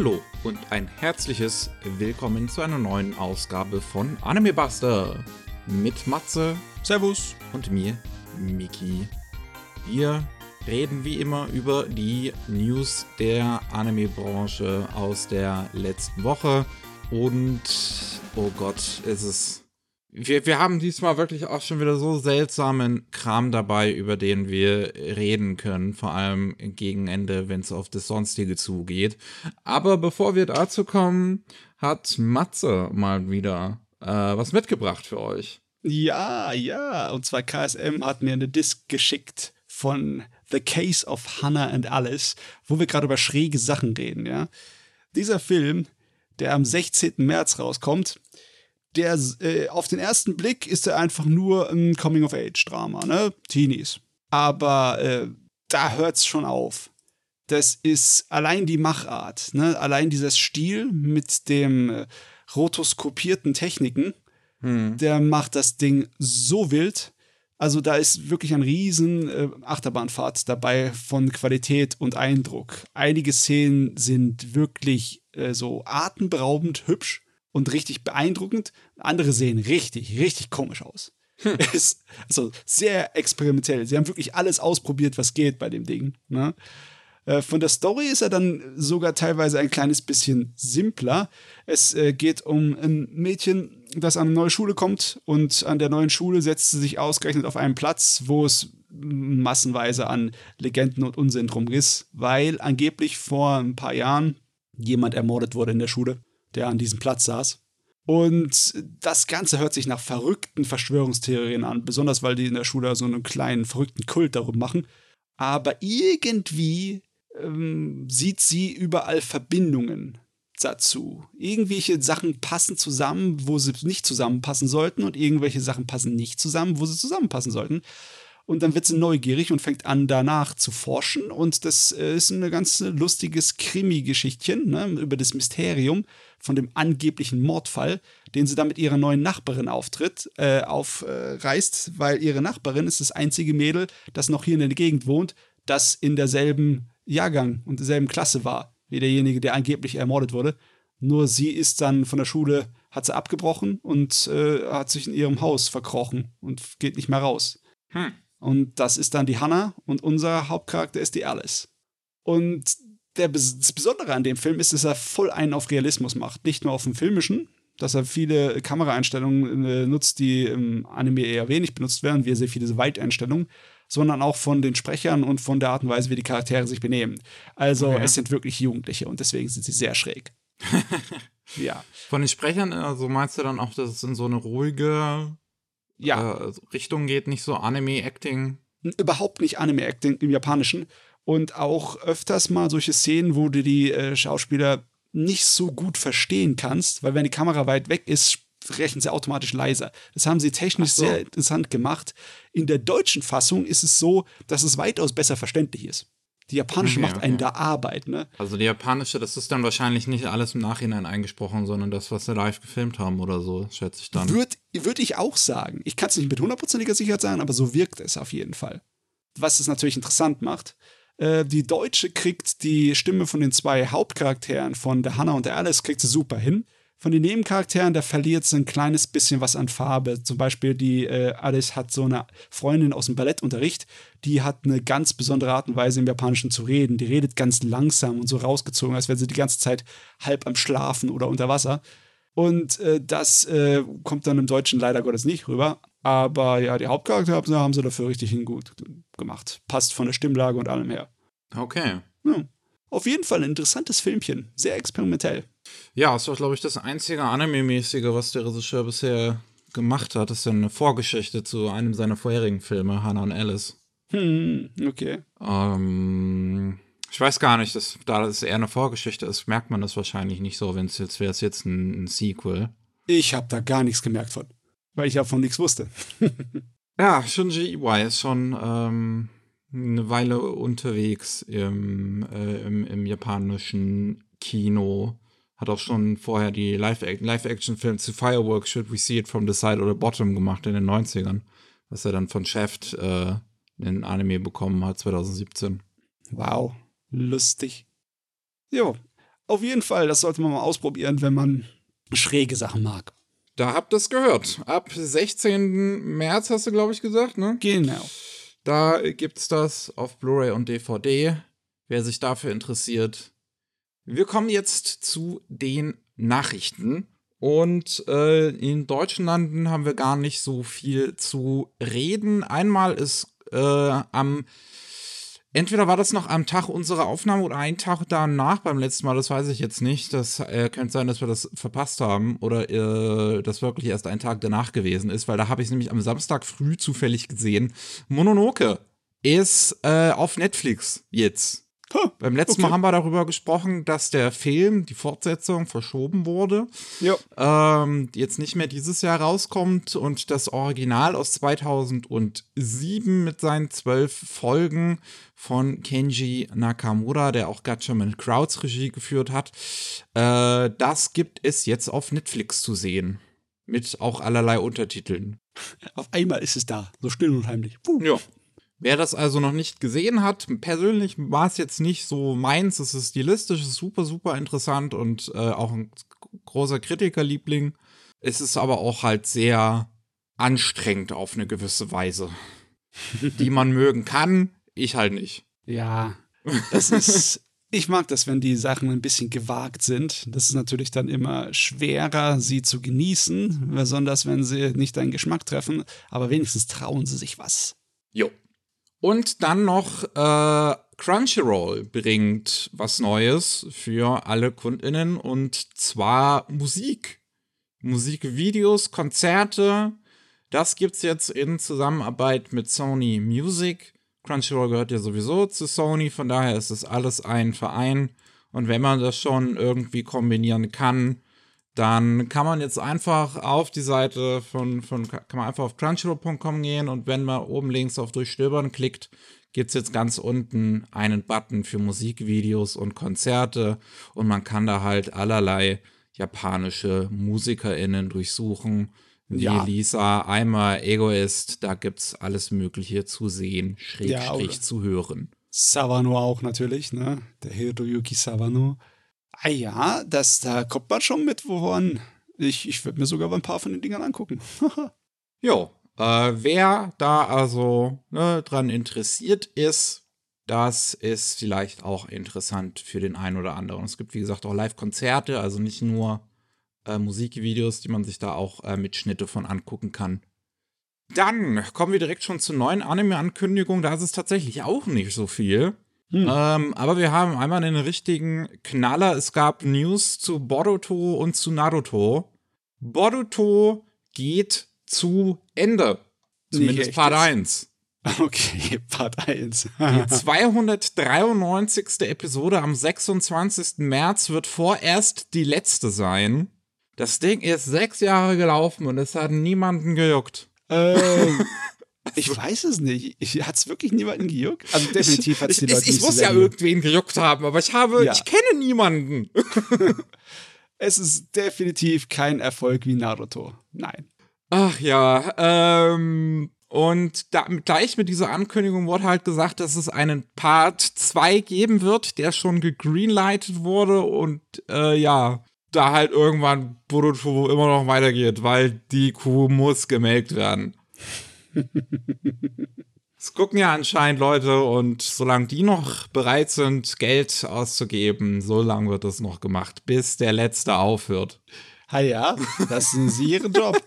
Hallo und ein herzliches Willkommen zu einer neuen Ausgabe von Anime Buster. Mit Matze, Servus. und mir, Miki. Wir reden wie immer über die News der Anime-Branche aus der letzten Woche. Und oh Gott, es ist wir, wir haben diesmal wirklich auch schon wieder so seltsamen Kram dabei, über den wir reden können, vor allem gegen Ende, wenn es auf das Sonstige zugeht. Aber bevor wir dazu kommen, hat Matze mal wieder äh, was mitgebracht für euch. Ja, ja, und zwar KSM hat mir eine Disc geschickt von The Case of Hannah and Alice, wo wir gerade über schräge Sachen reden, ja. Dieser Film, der am 16. März rauskommt, der äh, auf den ersten Blick ist er einfach nur ein Coming-of-Age-Drama, ne? Teenies. Aber äh, da hört's schon auf. Das ist allein die Machart, ne? Allein dieser Stil mit dem äh, rotoskopierten Techniken, hm. der macht das Ding so wild. Also da ist wirklich ein riesen äh, Achterbahnfahrt dabei von Qualität und Eindruck. Einige Szenen sind wirklich äh, so atemberaubend hübsch und richtig beeindruckend. Andere sehen richtig, richtig komisch aus. Hm. Ist also sehr experimentell. Sie haben wirklich alles ausprobiert, was geht bei dem Ding. Ne? Äh, von der Story ist er dann sogar teilweise ein kleines bisschen simpler. Es äh, geht um ein Mädchen, das an eine neue Schule kommt und an der neuen Schule setzt sie sich ausgerechnet auf einen Platz, wo es massenweise an Legenden und Unsinn drum ist, weil angeblich vor ein paar Jahren jemand ermordet wurde in der Schule der an diesem Platz saß. Und das Ganze hört sich nach verrückten Verschwörungstheorien an, besonders weil die in der Schule so einen kleinen verrückten Kult darum machen. Aber irgendwie ähm, sieht sie überall Verbindungen dazu. Irgendwelche Sachen passen zusammen, wo sie nicht zusammenpassen sollten, und irgendwelche Sachen passen nicht zusammen, wo sie zusammenpassen sollten. Und dann wird sie neugierig und fängt an, danach zu forschen. Und das äh, ist ein ganz lustiges Krimi-Geschichtchen ne, über das Mysterium von dem angeblichen Mordfall, den sie da mit ihrer neuen Nachbarin auftritt, äh, aufreißt, weil ihre Nachbarin ist das einzige Mädel, das noch hier in der Gegend wohnt, das in derselben Jahrgang und derselben Klasse war, wie derjenige, der angeblich ermordet wurde. Nur sie ist dann von der Schule, hat sie abgebrochen und äh, hat sich in ihrem Haus verkrochen und geht nicht mehr raus. Hm. Und das ist dann die Hannah und unser Hauptcharakter ist die Alice. Und der, das Besondere an dem Film ist, dass er voll einen auf Realismus macht. Nicht nur auf dem filmischen, dass er viele Kameraeinstellungen äh, nutzt, die im Anime eher wenig benutzt werden, wie sehr viele Weiteinstellungen, sondern auch von den Sprechern und von der Art und Weise, wie die Charaktere sich benehmen. Also okay. es sind wirklich Jugendliche und deswegen sind sie sehr schräg. ja. Von den Sprechern, also meinst du dann auch, dass es in so eine ruhige ja. Äh, Richtung geht, nicht so Anime-Acting? Überhaupt nicht Anime-Acting im Japanischen und auch öfters mal solche Szenen, wo du die äh, Schauspieler nicht so gut verstehen kannst, weil wenn die Kamera weit weg ist, rechnen sie automatisch leiser. Das haben sie technisch so. sehr interessant gemacht. In der deutschen Fassung ist es so, dass es weitaus besser verständlich ist. Die japanische okay, macht okay. einen da Arbeit, ne? Also die japanische, das ist dann wahrscheinlich nicht alles im Nachhinein eingesprochen, sondern das, was sie live gefilmt haben oder so, schätze ich dann. Würde würd ich auch sagen. Ich kann es nicht mit hundertprozentiger Sicherheit sagen, aber so wirkt es auf jeden Fall. Was es natürlich interessant macht, äh, die Deutsche kriegt die Stimme von den zwei Hauptcharakteren, von der Hannah und der Alice, kriegt sie super hin. Von den Nebencharakteren, da verliert sie ein kleines bisschen was an Farbe. Zum Beispiel die äh, Alice hat so eine Freundin aus dem Ballettunterricht, die hat eine ganz besondere Art und Weise im Japanischen zu reden. Die redet ganz langsam und so rausgezogen, als wäre sie die ganze Zeit halb am Schlafen oder unter Wasser. Und äh, das äh, kommt dann im Deutschen leider Gottes nicht rüber. Aber ja, die Hauptcharaktere haben sie dafür richtig gut gemacht. Passt von der Stimmlage und allem her. Okay. Ja. Auf jeden Fall ein interessantes Filmchen. Sehr experimentell. Ja, ist doch, glaube ich, das einzige Anime-mäßige, was der Regisseur bisher gemacht hat. Das ist ja eine Vorgeschichte zu einem seiner vorherigen Filme, Hannah und Alice. Hm, okay. Ähm, ich weiß gar nicht, dass, da es eher eine Vorgeschichte ist, merkt man das wahrscheinlich nicht so, wenn es jetzt wäre es jetzt ein, ein Sequel. Ich habe da gar nichts gemerkt von weil ich davon nichts wusste. ja, Shunji Iwai ist schon ähm, eine Weile unterwegs im, äh, im, im, japanischen Kino. Hat auch schon vorher die Live-Action-Filme zu Fireworks, Should We See It From the Side or the Bottom gemacht in den 90ern. Was er dann von Shaft äh, in Anime bekommen hat, 2017. Wow, lustig. Jo, Auf jeden Fall, das sollte man mal ausprobieren, wenn man schräge Sachen mag. Da habt ihr es gehört. Ab 16. März hast du, glaube ich, gesagt, ne? Genau. Da gibt's das auf Blu-ray und DVD. Wer sich dafür interessiert. Wir kommen jetzt zu den Nachrichten. Und äh, in deutschen Landen haben wir gar nicht so viel zu reden. Einmal ist äh, am Entweder war das noch am Tag unserer Aufnahme oder einen Tag danach beim letzten Mal, das weiß ich jetzt nicht. Das äh, könnte sein, dass wir das verpasst haben oder äh, das wirklich erst ein Tag danach gewesen ist, weil da habe ich nämlich am Samstag früh zufällig gesehen. Mononoke ist äh, auf Netflix jetzt. Huh, Beim letzten okay. Mal haben wir darüber gesprochen, dass der Film, die Fortsetzung, verschoben wurde. Ja. Ähm, jetzt nicht mehr dieses Jahr rauskommt und das Original aus 2007 mit seinen zwölf Folgen von Kenji Nakamura, der auch Gatchaman Crowds Regie geführt hat, äh, das gibt es jetzt auf Netflix zu sehen. Mit auch allerlei Untertiteln. Auf einmal ist es da, so still und heimlich. Puh. Ja. Wer das also noch nicht gesehen hat, persönlich war es jetzt nicht so meins. Es ist stilistisch, ist super, super interessant und äh, auch ein großer Kritikerliebling. Es ist aber auch halt sehr anstrengend auf eine gewisse Weise, die man mögen kann. Ich halt nicht. Ja, das ist. Ich mag das, wenn die Sachen ein bisschen gewagt sind. Das ist natürlich dann immer schwerer, sie zu genießen, besonders wenn sie nicht deinen Geschmack treffen. Aber wenigstens trauen sie sich was. Jo, und dann noch äh, Crunchyroll bringt was Neues für alle KundInnen und zwar Musik. Musikvideos, Konzerte. Das gibt's jetzt in Zusammenarbeit mit Sony Music. Crunchyroll gehört ja sowieso zu Sony, von daher ist es alles ein Verein. Und wenn man das schon irgendwie kombinieren kann, dann kann man jetzt einfach auf die Seite von, von kann man einfach auf crunchyroll.com gehen und wenn man oben links auf Durchstöbern klickt, gibt es jetzt ganz unten einen Button für Musikvideos und Konzerte und man kann da halt allerlei japanische MusikerInnen durchsuchen. Wie ja. Lisa, einmal Egoist, da gibt es alles Mögliche zu sehen, Schrägstrich ja, zu hören. Savano auch natürlich, ne? Der Hiroyuki Savano. Ah ja, das, da kommt man schon mit woran. Ich, ich würde mir sogar ein paar von den Dingern angucken. jo, äh, wer da also ne, dran interessiert ist, das ist vielleicht auch interessant für den einen oder anderen. Es gibt, wie gesagt, auch Live-Konzerte, also nicht nur äh, Musikvideos, die man sich da auch äh, mit Schnitte von angucken kann. Dann kommen wir direkt schon zur neuen Anime-Ankündigung. Da ist es tatsächlich auch nicht so viel. Hm. Ähm, aber wir haben einmal einen richtigen Knaller. Es gab News zu Boruto und zu Naruto. Boruto geht zu Ende. Zumindest Part 1. Okay, Part 1. Die 293. Episode am 26. März wird vorerst die letzte sein. Das Ding ist sechs Jahre gelaufen und es hat niemanden gejuckt. Ähm, Ich weiß es nicht. Hat es wirklich niemanden gejuckt? Also definitiv hat es die Leute ich, ich, ich muss ja irgendwen gejuckt haben, aber ich habe, ja. ich kenne niemanden. es ist definitiv kein Erfolg wie Naruto. Nein. Ach ja, ähm, und da, gleich mit dieser Ankündigung wurde halt gesagt, dass es einen Part 2 geben wird, der schon gegreenlightet wurde und äh, ja, da halt irgendwann Boruto immer noch weitergeht, weil die Kuh muss gemelkt werden. Es gucken ja anscheinend Leute und solange die noch bereit sind, Geld auszugeben, so lange wird es noch gemacht, bis der Letzte aufhört. Ha ja, das sind sie ihren Job.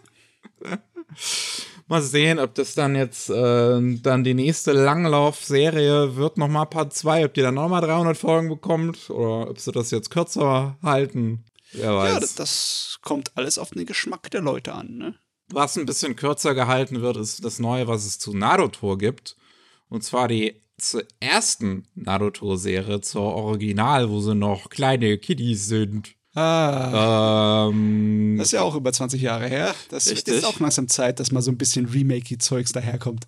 mal sehen, ob das dann jetzt äh, dann die nächste Langlaufserie wird, nochmal Part 2, ob die dann nochmal 300 Folgen bekommt oder ob sie das jetzt kürzer halten. Wer weiß. Ja, das, das kommt alles auf den Geschmack der Leute an, ne? Was ein bisschen kürzer gehalten wird, ist das Neue, was es zu Naruto gibt. Und zwar die zur ersten Naruto-Serie, zur Original, wo sie noch kleine Kiddies sind. Ah. Ähm, das ist ja auch über 20 Jahre her. Das richtig. ist auch langsam Zeit, dass mal so ein bisschen Remake-Zeugs daherkommt.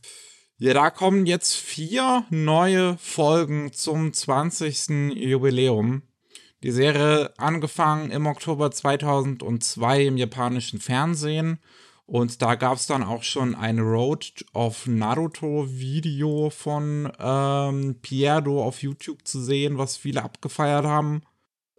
Ja, da kommen jetzt vier neue Folgen zum 20. Jubiläum. Die Serie angefangen im Oktober 2002 im japanischen Fernsehen und da gab es dann auch schon ein Road of Naruto-Video von ähm, Pierdo auf YouTube zu sehen, was viele abgefeiert haben.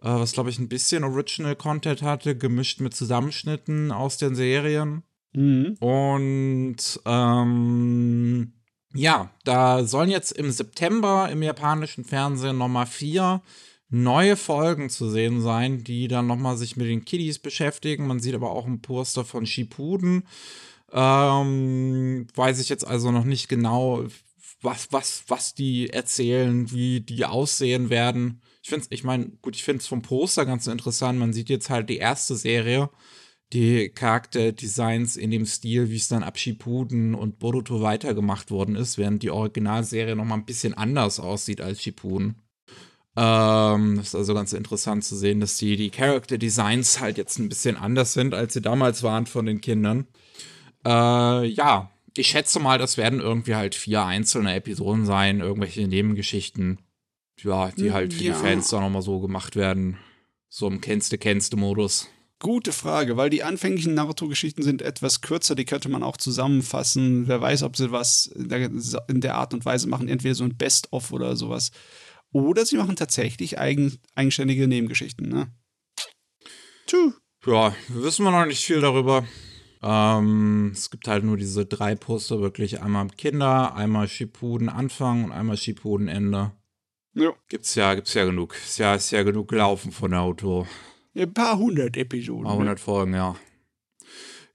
äh, was glaube ich ein bisschen Original Content hatte, gemischt mit Zusammenschnitten aus den Serien. Mhm. Und ähm, ja, da sollen jetzt im September im japanischen Fernsehen nochmal vier neue Folgen zu sehen sein, die dann nochmal sich mit den Kiddies beschäftigen. Man sieht aber auch ein Poster von Shippuden. Ähm, weiß ich jetzt also noch nicht genau, was, was, was die erzählen, wie die aussehen werden. Ich finde ich meine, gut, ich finde es vom Poster ganz interessant. Man sieht jetzt halt die erste Serie, die Charakterdesigns in dem Stil, wie es dann ab Shippuden und Boruto weitergemacht worden ist, während die Originalserie noch mal ein bisschen anders aussieht als Shippuden. Ähm, ist also ganz interessant zu sehen, dass die, die Character Designs halt jetzt ein bisschen anders sind, als sie damals waren von den Kindern. Äh, ja, ich schätze mal, das werden irgendwie halt vier einzelne Episoden sein, irgendwelche Nebengeschichten, ja, die halt für Ja. die Fans dann nochmal so gemacht werden. So im Kennste-Kennste-Modus. Gute Frage, weil die anfänglichen Naruto-Geschichten sind etwas kürzer, die könnte man auch zusammenfassen. Wer weiß, ob sie was in der, in der Art und Weise machen, entweder so ein Best-of oder sowas. Oder sie machen tatsächlich eigen, eigenständige Nebengeschichten, ne? Tschüss. Ja, wissen wir noch nicht viel darüber. Ähm, es gibt halt nur diese drei Poster, wirklich einmal Kinder, einmal Shippuden Anfang und einmal Shippuden Ende. Ja. Gibt's ja, gibt's ja genug. Ist ja, ist ja genug gelaufen von Naruto. Ein paar hundert Episoden. Mal Ne? 100 Folgen, ja.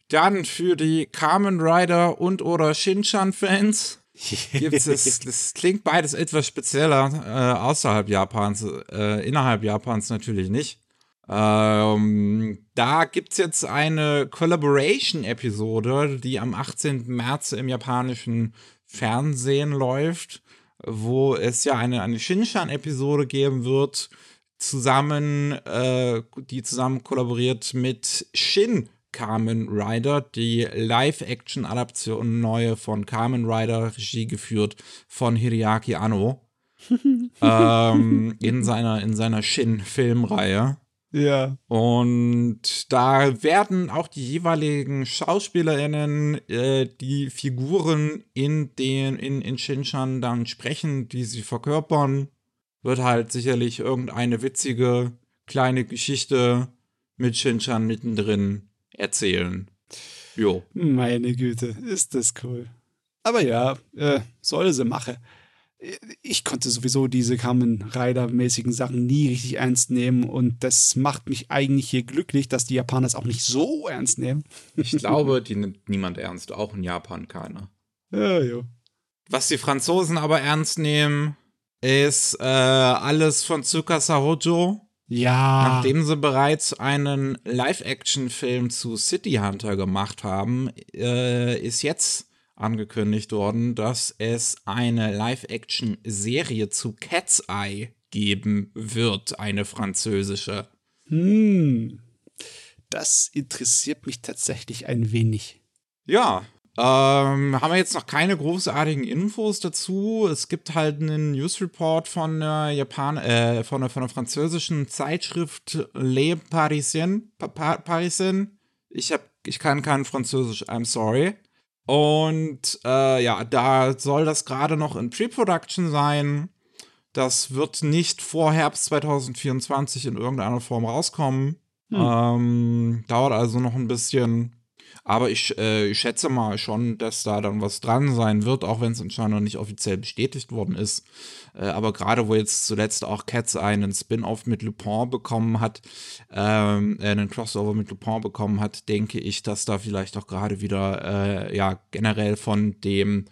Dann für die Kamen Rider und oder Shinchan-Fans gibt's es, das klingt beides etwas spezieller, äh, außerhalb Japans, äh, innerhalb Japans natürlich nicht. Ähm, da gibt's jetzt eine Collaboration-Episode, die am 18. März im japanischen Fernsehen läuft, wo es ja eine, eine Shinchan-Episode geben wird, zusammen, äh, die zusammen kollaboriert mit Shin Kamen Rider, die Live-Action-Adaption neue von Kamen Rider, Regie geführt von Hideaki Anno. ähm, in seiner, in seiner Shin-Filmreihe. Ja. Und da werden auch die jeweiligen SchauspielerInnen äh, die Figuren in den in, in Shinchan dann sprechen, die sie verkörpern. Wird halt sicherlich irgendeine witzige kleine Geschichte mit Shinchan mittendrin erzählen. Jo. Meine Güte, ist das cool. Aber ja, äh, soll sie machen. Ich konnte sowieso diese Kamen Rider-mäßigen Sachen nie richtig ernst nehmen und das macht mich eigentlich hier glücklich, dass die Japaner es auch nicht so ernst nehmen. Ich glaube, die nimmt niemand ernst, auch in Japan keiner. Ja, ja. Was die Franzosen aber ernst nehmen, ist äh, alles von Tsukasa Hojo. Ja. Nachdem sie bereits einen Live-Action-Film zu City Hunter gemacht haben, äh, ist jetzt angekündigt worden, dass es eine Live-Action-Serie zu Cat's Eye geben wird, eine französische. Hm. Das interessiert mich tatsächlich ein wenig. Ja, ähm, haben wir jetzt noch keine großartigen Infos dazu. Es gibt halt einen News-Report von der Japan äh, von der, von der französischen Zeitschrift Le Parisien. Pa pa Parisien. Ich hab, ich kann kein Französisch, I'm sorry. Und äh, ja, da soll das gerade noch in Pre-Production sein. Das wird nicht vor Herbst 2024 in irgendeiner Form rauskommen. Ähm, dauert also noch ein bisschen. Aber ich, äh, ich schätze mal schon, dass da dann was dran sein wird, auch wenn es anscheinend noch nicht offiziell bestätigt worden ist. Äh, aber gerade wo jetzt zuletzt auch Cats einen Spin-off mit Lupin bekommen hat, ähm, äh, einen Crossover mit Lupin bekommen hat, denke ich, dass da vielleicht auch gerade wieder, äh, ja, generell von dem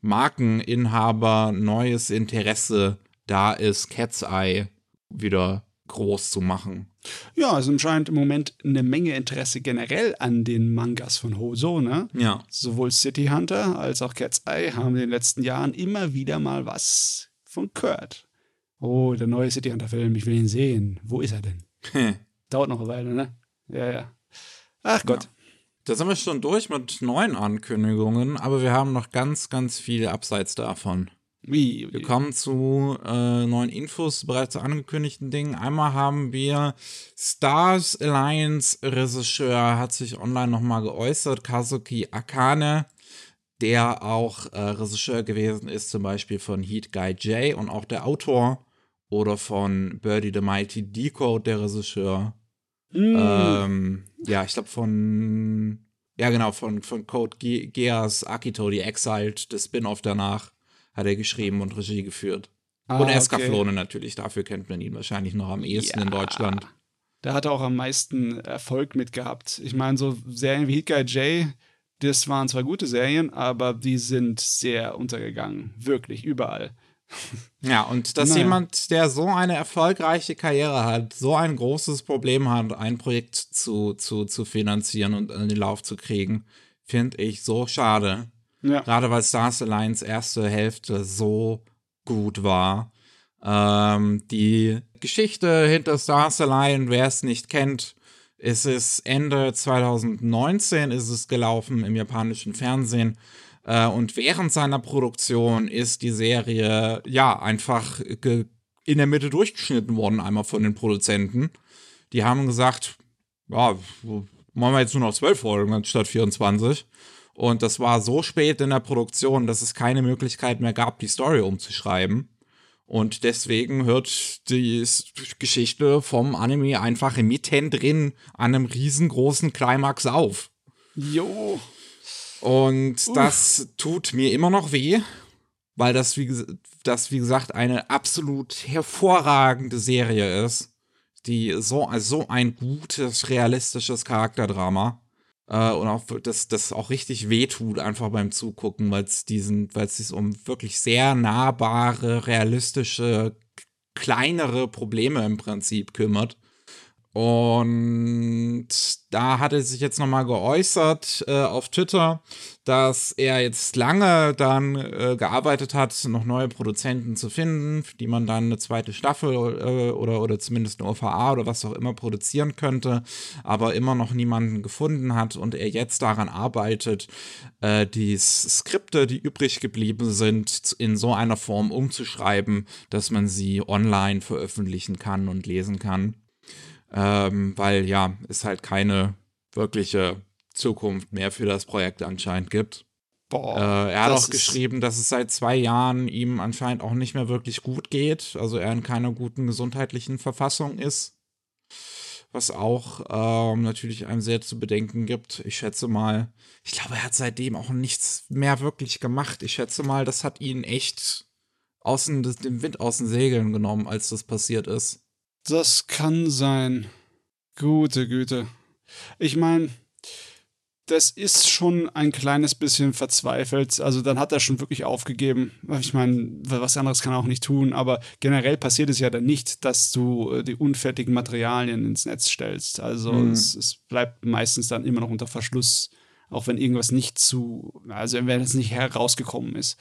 Markeninhaber neues Interesse da ist, Cat's Eye wieder groß zu machen. Ja, es anscheinend im Moment eine Menge Interesse generell an den Mangas von Hoso, ne? Ja. Sowohl City Hunter als auch Cat's Eye haben in den letzten Jahren immer wieder mal was von gehört. Oh, der neue City Hunter-Film, ich will ihn sehen. Wo ist er denn? Dauert noch eine Weile, ne? Ja, ja. Ach Gott. Da sind wir schon durch mit neuen Ankündigungen, aber wir haben noch ganz, ganz viel abseits davon. Wie? Wir kommen zu äh, neuen Infos, bereits zu angekündigten Dingen. Einmal haben wir Stars Alliance Regisseur hat sich online nochmal geäußert, Kazuki Akane, der auch äh, Regisseur gewesen ist, zum Beispiel von Heat Guy J und auch der Autor oder von Birdie the Mighty Decode, der Regisseur. Mm. Ähm, ja, ich glaube von, ja genau, von, von Code Ge Geass Akito, die Exiled, das Spin-off danach, hat er geschrieben und Regie geführt. Ah, und Eska okay. Natürlich, dafür kennt man ihn wahrscheinlich noch am ehesten in Ja. Deutschland. Da hat er auch am meisten Erfolg mit gehabt. Ich meine, so Serien wie Hit Guy J, das waren zwar gute Serien, aber die sind sehr untergegangen. Wirklich, überall. Ja, und dass Naja. jemand, der so eine erfolgreiche Karriere hat, so ein großes Problem hat, ein Projekt zu, zu, zu finanzieren und in den Lauf zu kriegen, finde ich so schade. Ja. Gerade weil Stars Alliance erste Hälfte so gut war. Ähm, die Geschichte hinter Stars Alliance, wer es nicht kennt, ist es Ende 2019 ist es gelaufen im japanischen Fernsehen. Äh, und während seiner Produktion ist die Serie ja einfach in der Mitte durchgeschnitten worden, einmal von den Produzenten. Die haben gesagt, ja, machen wir jetzt nur noch zwölf Folgen anstatt 24. Und das war so spät in der Produktion, dass es keine Möglichkeit mehr gab, die Story umzuschreiben. Und deswegen hört die Geschichte vom Anime einfach mittendrin an einem riesengroßen Climax auf. Jo. Und das tut mir immer noch weh, weil das wie, das, wie gesagt, eine absolut hervorragende Serie ist, die so, so ein gutes, realistisches Charakterdrama. Äh, und auch das, das auch richtig wehtut, einfach beim Zugucken, weil es diesen, weil es sich um wirklich sehr nahbare, realistische, kleinere Probleme im Prinzip kümmert. Und da hat er sich jetzt nochmal geäußert äh, auf Twitter, dass er jetzt lange dann äh, gearbeitet hat, noch neue Produzenten zu finden, für die man dann eine zweite Staffel äh, oder, oder zumindest eine OVA oder was auch immer produzieren könnte, aber immer noch niemanden gefunden hat und er jetzt daran arbeitet, äh, die Skripte, die übrig geblieben sind, in so einer Form umzuschreiben, dass man sie online veröffentlichen kann und lesen kann ähm, weil ja, es halt keine wirkliche Zukunft mehr für das Projekt anscheinend gibt. Boah. äh, er hat auch geschrieben, dass es seit zwei Jahren ihm anscheinend auch nicht mehr wirklich gut geht, also er in keiner guten gesundheitlichen Verfassung ist. Was auch ähm, natürlich einem sehr zu bedenken gibt. Ich schätze mal, ich glaube, er hat seitdem auch nichts mehr wirklich gemacht. Ich schätze mal, das hat ihn echt außen, den Wind aus den Segeln genommen, als das passiert ist. Das kann sein. Gute Güte. Ich meine, das ist schon ein kleines bisschen verzweifelt. Also dann hat er schon wirklich aufgegeben. Ich meine, was anderes kann er auch nicht tun. Aber generell passiert es ja dann nicht, dass du äh, die unfertigen Materialien ins Netz stellst. Also Mhm. es, es bleibt meistens dann immer noch unter Verschluss. Auch wenn irgendwas nicht zu, also wenn es nicht herausgekommen ist.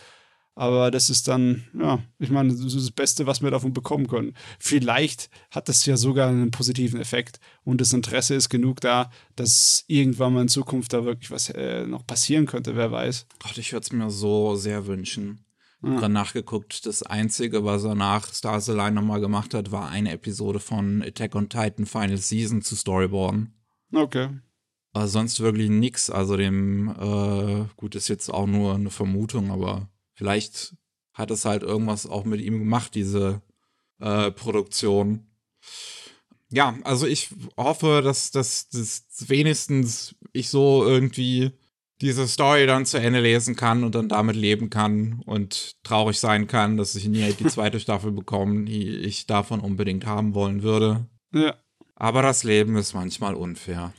Aber das ist dann, ja, ich meine, das ist das Beste, was wir davon bekommen können. Vielleicht hat das ja sogar einen positiven Effekt und das Interesse ist genug da, dass irgendwann mal in Zukunft da wirklich was äh, noch passieren könnte, wer weiß. Gott, ich würde es mir so sehr wünschen. Ich Ja. gerade nachgeguckt, das Einzige, was er nach Stars Align nochmal gemacht hat, war eine Episode von Attack on Titan Final Season zu Storyboarden. Okay. Aber sonst wirklich nix. Also dem, äh, gut, ist jetzt auch nur eine Vermutung, aber vielleicht hat es halt irgendwas auch mit ihm gemacht, diese äh, Produktion. Ja, also ich hoffe, dass, dass, dass wenigstens ich so irgendwie diese Story dann zu Ende lesen kann und dann damit leben kann und traurig sein kann, dass ich nie die zweite Staffel bekomme, die ich davon unbedingt haben wollen würde. Ja. Aber das Leben ist manchmal unfair.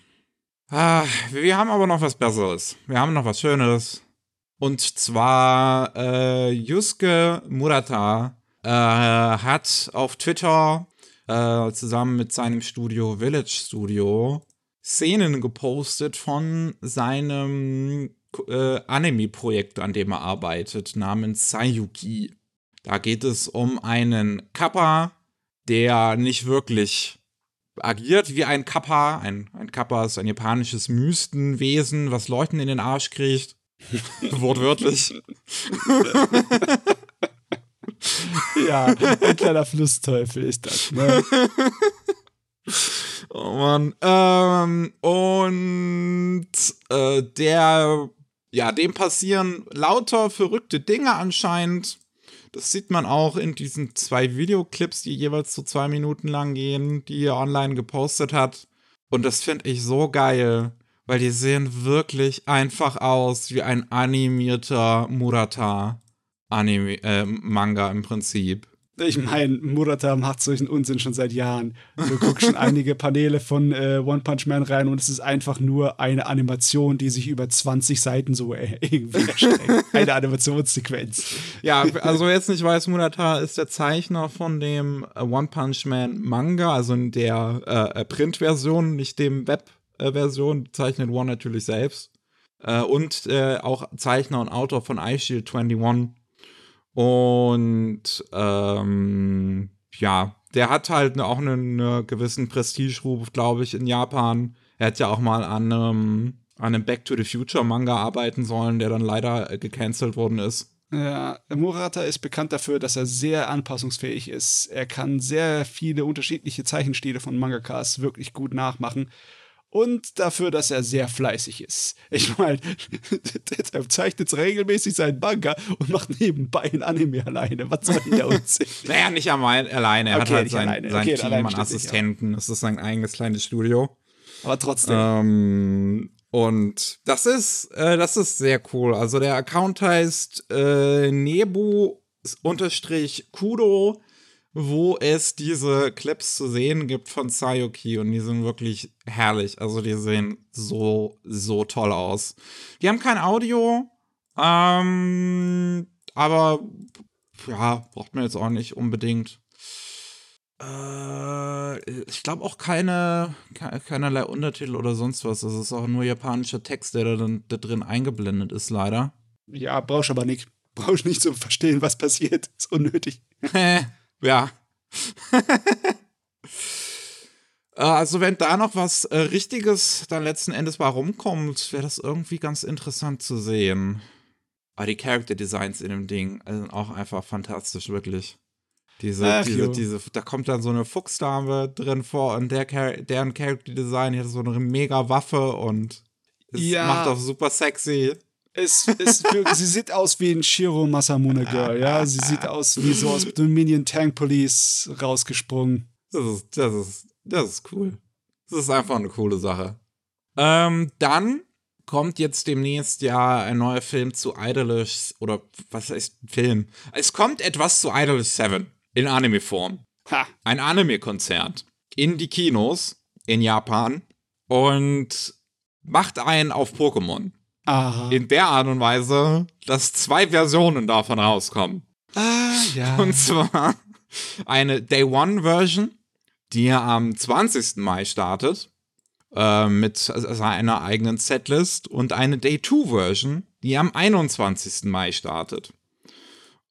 Ah, wir haben aber noch was Besseres. Wir haben noch was Schönes. Und zwar äh, Yusuke Murata äh, hat auf Twitter äh, zusammen mit seinem Studio Village Studio Szenen gepostet von seinem äh, Anime-Projekt, an dem er arbeitet, namens Sayuki. Da geht es um einen Kappa, der nicht wirklich agiert wie ein Kappa. Ein, ein Kappa ist ein japanisches Mystenwesen, was Leuten in den Arsch kriegt. Wortwörtlich. Ja, ein kleiner Flussteufel ist das. Ne? Oh Mann. Ähm, und äh, der, ja, dem passieren lauter verrückte Dinge anscheinend. Das sieht man auch in diesen zwei Videoclips, die jeweils so zwei Minuten lang gehen, die er online gepostet hat. Und das finde ich so geil, weil die sehen wirklich einfach aus wie ein animierter Murata Anime, äh, Manga im Prinzip. Ich meine, Murata macht solchen Unsinn schon seit Jahren. Du guckst schon einige Paneele von äh, One Punch Man rein und es ist einfach nur eine Animation, die sich über 20 Seiten so äh, irgendwie erstreckt. eine Animationssequenz. Ja, also jetzt nicht weiß, Murata ist der Zeichner von dem One Punch Man Manga, also in der äh, Print-Version, nicht dem Web-Version, zeichnet One natürlich selbst. Äh, und äh, auch Zeichner und Autor von iShield 21 und ähm, ja, der hat halt auch einen, einen gewissen Prestigeruf, glaube ich, in Japan. Er hat ja auch mal an einem, an einem Back to the Future Manga arbeiten sollen, der dann leider äh, gecancelt worden ist. Ja, Murata ist bekannt dafür, dass er sehr anpassungsfähig ist. Er kann sehr viele unterschiedliche Zeichenstile von Mangakas wirklich gut nachmachen und dafür, dass er sehr fleißig ist. Ich meine, er zeichnet regelmäßig seinen Manga und macht nebenbei ein Anime alleine. Was soll denn der uns? naja, nicht alleine. Er okay, hat halt sein, alleine. sein okay, Team an Assistenten. Es ist sein eigenes kleines Studio. Aber trotzdem. Ähm, und das ist, äh, das ist sehr cool. Also der Account heißt äh, Nebu unterstrich Kudo wo es diese Clips zu sehen gibt von Sayuki und die sind wirklich herrlich. Also die sehen so, so toll aus. Die haben kein Audio, ähm, aber ja, braucht man jetzt auch nicht unbedingt. Äh, ich glaube auch keine, keinerlei Untertitel oder sonst was. Das ist auch nur japanischer Text, der da, da drin eingeblendet ist, leider. Ja, brauchst aber nicht. Brauchst nicht zu verstehen, was passiert. Ist unnötig. Ja. Äh, also, wenn da noch was äh, Richtiges dann letzten Endes bei rumkommt, wäre das irgendwie ganz interessant zu sehen. Aber die Character Designs in dem Ding sind auch einfach fantastisch, wirklich. Diese, Ach, diese, diese, da kommt dann so eine Fuchsdame drin vor und der, deren Character Design hat so eine mega Waffe und es ja. macht auch super sexy. Es, es sie sieht aus wie ein Shiro Masamune Girl, ja. Sie sieht aus wie so aus Dominion Tank Police rausgesprungen. Das ist, das ist, das ist cool. Das ist einfach eine coole Sache. Ähm, dann kommt jetzt demnächst ja ein neuer Film zu Idolish, oder was heißt Film? Es kommt etwas zu Idolish 7 in Anime-Form. Ein Anime-Konzert in die Kinos in Japan und macht einen auf Pokémon. Aha. In der Art und Weise, dass zwei Versionen davon rauskommen. Ah, ja. Und zwar eine Day One Version, die am 20. Mai startet, äh, mit also einer eigenen Setlist, und eine Day Two Version, die am 21. Mai startet.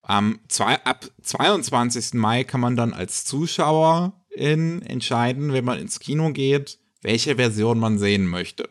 Am zwei, ab 22. Mai kann man dann als Zuschauer in entscheiden, wenn man ins Kino geht, welche Version man sehen möchte.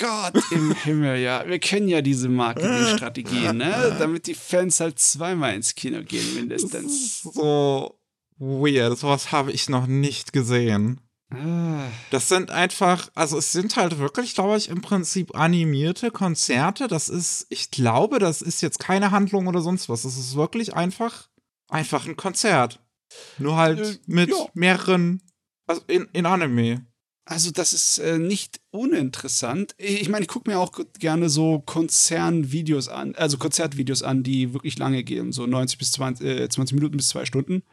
Gott im Himmel, ja. Wir kennen ja diese Marketingstrategien, ne? Damit die Fans halt zweimal ins Kino gehen, mindestens. So weird. Sowas habe ich noch nicht gesehen. Ah. Das sind einfach, also es sind halt wirklich, glaube ich, im Prinzip animierte Konzerte. Das ist, ich glaube, das ist jetzt keine Handlung oder sonst was. Das ist wirklich einfach, einfach ein Konzert. Nur halt äh, mit ja. mehreren, also in, in Anime. Also das ist äh, nicht uninteressant. Ich meine, ich gucke mir auch gerne so Konzernvideos an, also Konzertvideos an, die wirklich lange gehen, so 90 bis 20, äh, 20 Minuten bis zwei Stunden.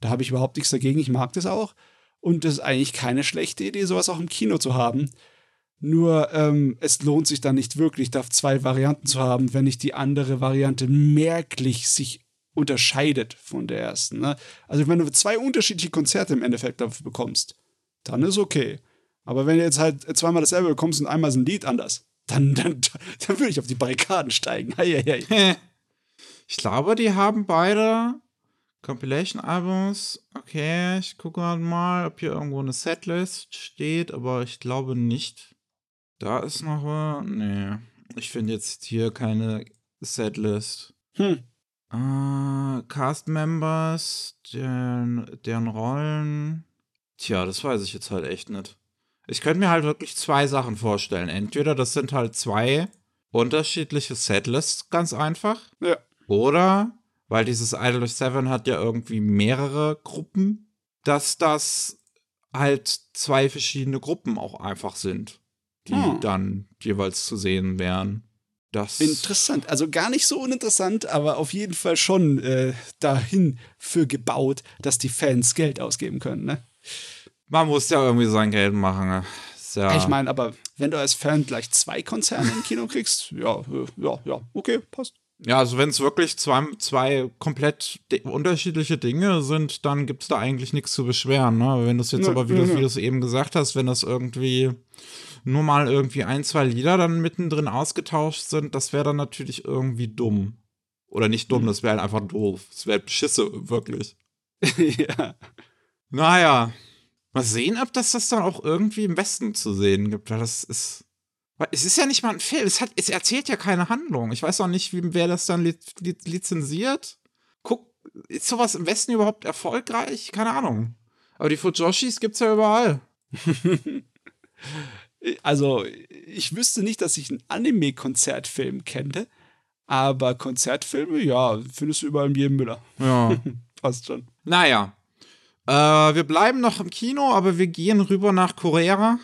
Da habe ich überhaupt nichts dagegen, ich mag das auch. Und das ist eigentlich keine schlechte Idee, sowas auch im Kino zu haben. Nur ähm, es lohnt sich dann nicht wirklich, da zwei Varianten zu haben, wenn nicht die andere Variante merklich sich unterscheidet von der ersten. Ne? Also wenn du zwei unterschiedliche Konzerte im Endeffekt dafür bekommst, dann ist okay. Aber wenn du jetzt halt zweimal dasselbe bekommst und einmal ist ein Lied anders, dann, dann, dann würde ich auf die Barrikaden steigen. ich glaube, die haben beide Compilation-Albums. Okay, ich gucke mal, ob hier irgendwo eine Setlist steht, aber ich glaube nicht. Da ist noch was. Nee, ich finde jetzt hier keine Setlist. Hm. Uh, Cast-Members, deren, deren Rollen. Tja, das weiß ich jetzt halt echt nicht. Ich könnte mir halt wirklich zwei Sachen vorstellen. Entweder das sind halt zwei unterschiedliche Setlists, ganz einfach. Ja. Oder weil dieses Idol of Seven hat ja irgendwie mehrere Gruppen, dass das halt zwei verschiedene Gruppen auch einfach sind, die Hm. dann jeweils zu sehen wären. Das Interessant. Also gar nicht so uninteressant, aber auf jeden Fall schon äh, dahin für gebaut, dass die Fans Geld ausgeben können. Ne? Man muss ja irgendwie sein Geld machen. ne? Ja, Ich meine, aber wenn du als Fan gleich zwei Konzerne im Kino kriegst, ja, ja, ja, okay, passt. ja, also wenn es wirklich zwei, zwei komplett unterschiedliche Dinge sind, dann gibt es da eigentlich nichts zu beschweren. Ne? Wenn du es jetzt aber, wie du es eben gesagt hast, wenn das irgendwie nur mal irgendwie ein, zwei Lieder dann mittendrin ausgetauscht sind, das wäre dann natürlich irgendwie dumm. Oder nicht dumm, das wäre halt einfach doof. Das wäre Schisse, wirklich. ja. Naja, mal sehen, ob das das dann auch irgendwie im Westen zu sehen gibt, weil das ist. Es ist ja nicht mal ein Film, es, hat, es erzählt ja keine Handlung. Ich weiß auch nicht, wie, wer das dann li li lizenziert. Guck, ist sowas im Westen überhaupt erfolgreich? Keine Ahnung. Aber die Fujoshis gibt's ja überall. Also, ich wüsste nicht, dass ich einen Anime-Konzertfilm kenne, aber Konzertfilme, ja, findest du überall in jedem Müller. Ja. Passt schon. naja. Äh, wir bleiben noch im Kino, aber wir gehen rüber nach Korea.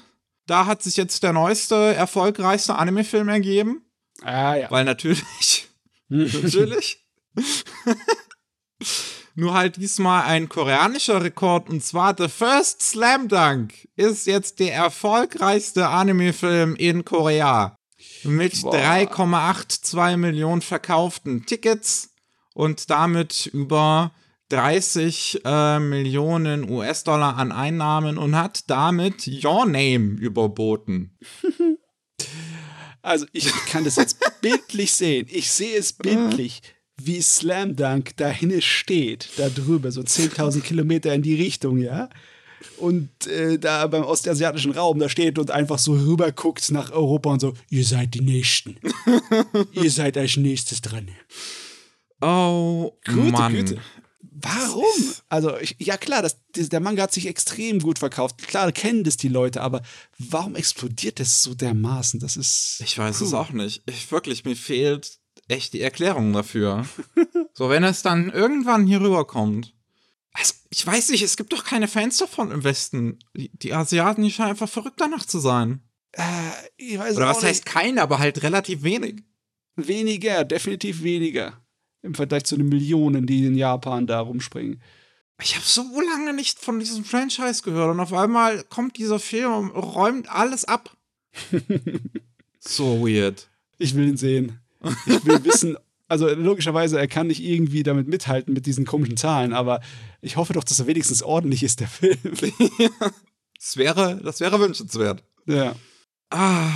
Da hat sich jetzt der neueste, erfolgreichste Anime-Film ergeben. Ah, ja. Weil natürlich. natürlich. Nur halt diesmal ein koreanischer Rekord und zwar The First Slam Dunk ist jetzt der erfolgreichste Anime-Film in Korea. Mit Boah. 3,82 Millionen verkauften Tickets und damit über 30 äh, Millionen US-Dollar an Einnahmen und hat damit Your Name überboten. Also, ich kann das jetzt bildlich sehen. Ich sehe es bildlich, wie Slam Dunk da hinne steht, da drüber, so 10.000 Kilometer in die Richtung, ja. Und äh, da beim ostasiatischen Raum da steht und einfach so rüber guckt nach Europa und so, ihr seid die Nächsten. ihr seid als nächstes dran. Oh Gute Mann. Güte. Warum? Also, ich, ja klar, das, der Manga hat sich extrem gut verkauft. Klar kennen das die Leute, aber warum explodiert das so dermaßen? Das ist. Ich weiß es Puh. auch nicht. Ich wirklich, mir fehlt echt die Erklärung dafür. so, wenn es dann irgendwann hier rüberkommt. Also, ich weiß nicht, es gibt doch keine Fans davon im Westen. Die, die Asiaten, die scheinen einfach verrückt danach zu sein. Äh, ich weiß Oder auch was heißt keine, aber halt relativ wenig. nicht. Weniger, definitiv weniger. Im Vergleich zu den Millionen, die in Japan da rumspringen. Ich habe so lange nicht von diesem Franchise gehört und auf einmal kommt dieser Film und räumt alles ab. so weird. Ich will ihn sehen. Ich will wissen. Also logischerweise, er kann nicht irgendwie damit mithalten mit diesen komischen Zahlen, aber ich hoffe doch, dass er wenigstens ordentlich ist, der Film. Das wäre, das wäre wünschenswert. ja. Ah.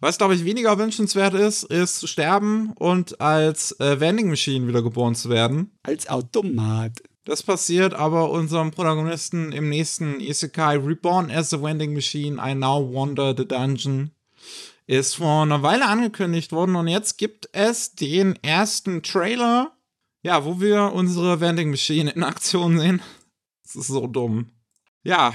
Was, glaube ich, weniger wünschenswert ist, ist zu sterben und als äh, Vending Machine wiedergeboren zu werden. Als Automat. Das passiert aber unserem Protagonisten im nächsten Isekai Reborn as a Vending Machine, I Now Wander the Dungeon. Ist vor einer Weile angekündigt worden und jetzt gibt es den ersten Trailer, ja, wo wir unsere Vending Machine in Aktion sehen. Das ist so dumm. Ja,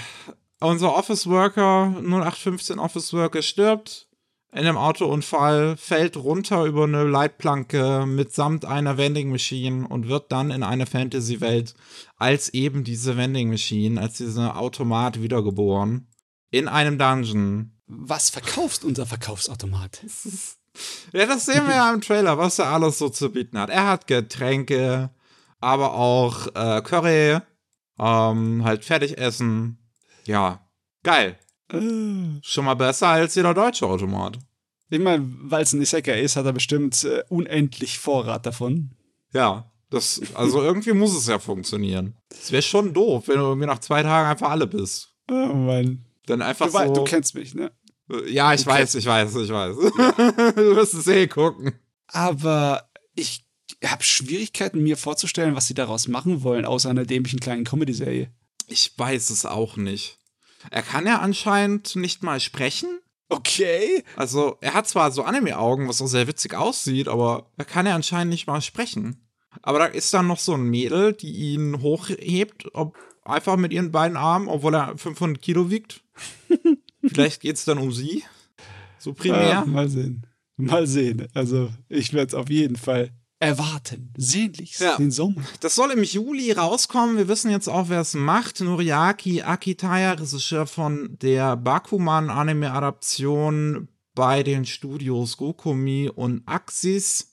unser Office Worker, 0815 Office Worker stirbt in einem Autounfall, fällt runter über eine Leitplanke mitsamt einer Vending Machine und wird dann in eine Fantasy-Welt als eben diese Vending Machine, als dieser Automat wiedergeboren. In einem Dungeon. Was verkaufst unser Verkaufsautomat? Ja, das sehen wir ja im Trailer, was er alles so zu bieten hat. Er hat Getränke, aber auch äh, Curry, ähm, halt Fertigessen. Ja, geil. Äh. Schon mal besser als jeder deutsche Automat. Ich meine, weil es ein Isekai ist, hat er bestimmt äh, unendlich Vorrat davon. Ja, das, also irgendwie muss es ja funktionieren. Es wäre schon doof, wenn du irgendwie nach zwei Tagen einfach alle bist. Oh Mann. Dann einfach Du, so. du kennst mich, ne? ja, ich weiß, ich weiß, ich weiß. du wirst es eh gucken. Aber ich habe Schwierigkeiten, mir vorzustellen, was sie daraus machen wollen, außer einer dämlichen kleinen Comedy-Serie. Ich weiß es auch nicht. Er kann ja anscheinend nicht mal sprechen. Okay. Also, er hat zwar so Anime-Augen, was auch sehr witzig aussieht, aber er kann ja anscheinend nicht mal sprechen. Aber da ist dann noch so ein Mädel, die ihn hochhebt, ob, einfach mit ihren beiden Armen, obwohl er 500 Kilo wiegt. Vielleicht geht es dann um sie. So primär. Ah, mal sehen. Mal sehen. Also, ich werde es auf jeden Fall erwarten. Sehnlichst Ja. den Sommer. Das soll im Juli rauskommen. Wir wissen jetzt auch, wer es macht. Noriaki Akitaya, Regisseur von der Bakuman-Anime-Adaption bei den Studios Gokumi und Axis.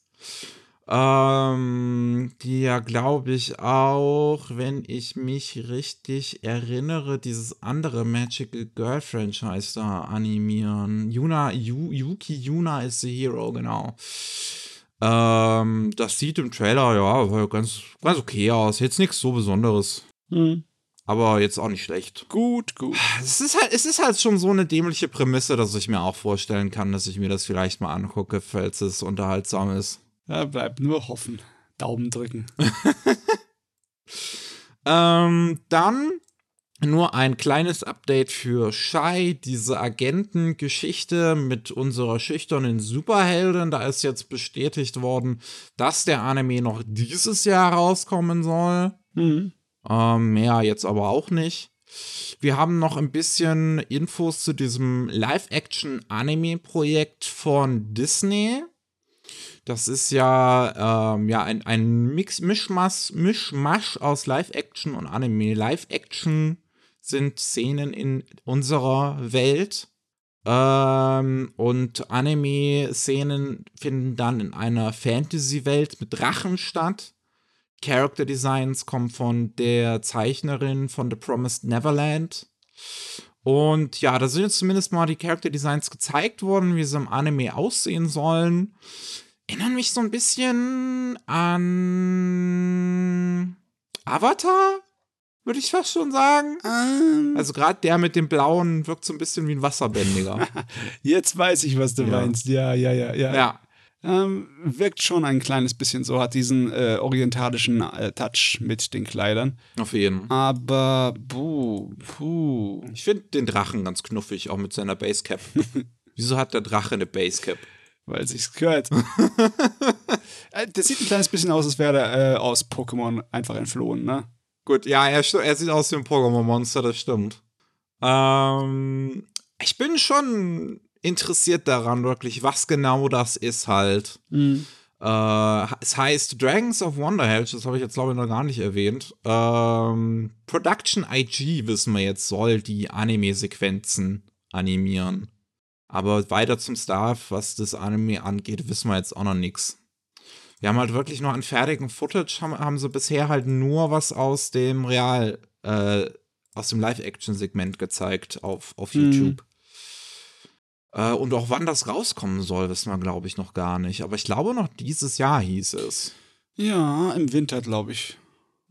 Ähm, die ja, glaube ich, auch, wenn ich mich richtig erinnere, dieses andere Magical Girl Franchise da animieren. Yuna, Yu, Yuki Yuna is the Hero, genau. Ähm, das sieht im Trailer ja ganz, ganz okay aus. Jetzt nichts so Besonderes. Hm. Aber jetzt auch nicht schlecht. Gut, gut. Es ist halt, es ist halt schon so eine dämliche Prämisse, dass ich mir auch vorstellen kann, dass ich mir das vielleicht mal angucke, falls es unterhaltsam ist. Da bleibt nur hoffen. Daumen drücken. Ähm, dann nur ein kleines Update für Shai, diese Agentengeschichte mit unserer schüchternen Superheldin. Da ist jetzt bestätigt worden, dass der Anime noch dieses Jahr rauskommen soll. Hm. Ähm, mehr jetzt aber auch nicht. Wir haben noch ein bisschen Infos zu diesem Live-Action-Anime-Projekt von Disney. Das ist ja, ähm, ja ein, ein Mix, Mischmasch, Mischmasch aus Live-Action und Anime. Live-Action sind Szenen in unserer Welt. Ähm, und Anime-Szenen finden dann in einer Fantasy-Welt mit Drachen statt. Character Designs kommen von der Zeichnerin von The Promised Neverland. Und ja, da sind jetzt zumindest mal die Character Designs gezeigt worden, wie sie im Anime aussehen sollen. Erinnern mich so ein bisschen an Avatar, würde ich fast schon sagen. Ähm, Also gerade der mit dem blauen wirkt so ein bisschen wie ein Wasserbändiger. jetzt weiß ich, was du Ja. meinst. Ja, ja, ja, ja. ja. Ähm, wirkt schon ein kleines bisschen so, hat diesen äh, orientalischen äh, Touch mit den Kleidern. Auf jeden. Aber, puh, puh. Ich finde den Drachen ganz knuffig, auch mit seiner Basecap. Wieso hat der Drache eine Basecap? Weil sich's gehört. Äh, das sieht ein kleines bisschen aus, als wäre er äh, aus Pokémon einfach entflohen, ne? Gut, ja, er, er sieht aus wie ein Pokémon-Monster, das stimmt. Ähm, ich bin schon interessiert daran, wirklich, was genau das ist halt. Mhm. Äh, es heißt Dragons of Wonderhedge, das habe ich jetzt glaube ich noch gar nicht erwähnt. Ähm, Production IG, wissen wir jetzt, soll die Anime-Sequenzen animieren. Aber weiter zum Staff, was das Anime angeht, wissen wir jetzt auch noch nichts. Wir haben halt wirklich nur an fertigen Footage, haben, haben sie bisher halt nur was aus dem Real, äh, aus dem Live-Action-Segment gezeigt auf, auf Mhm. YouTube. Äh, und auch wann das rauskommen soll, wissen wir, glaube ich, noch gar nicht. Aber ich glaube noch dieses Jahr hieß es. Ja, im Winter, glaube ich.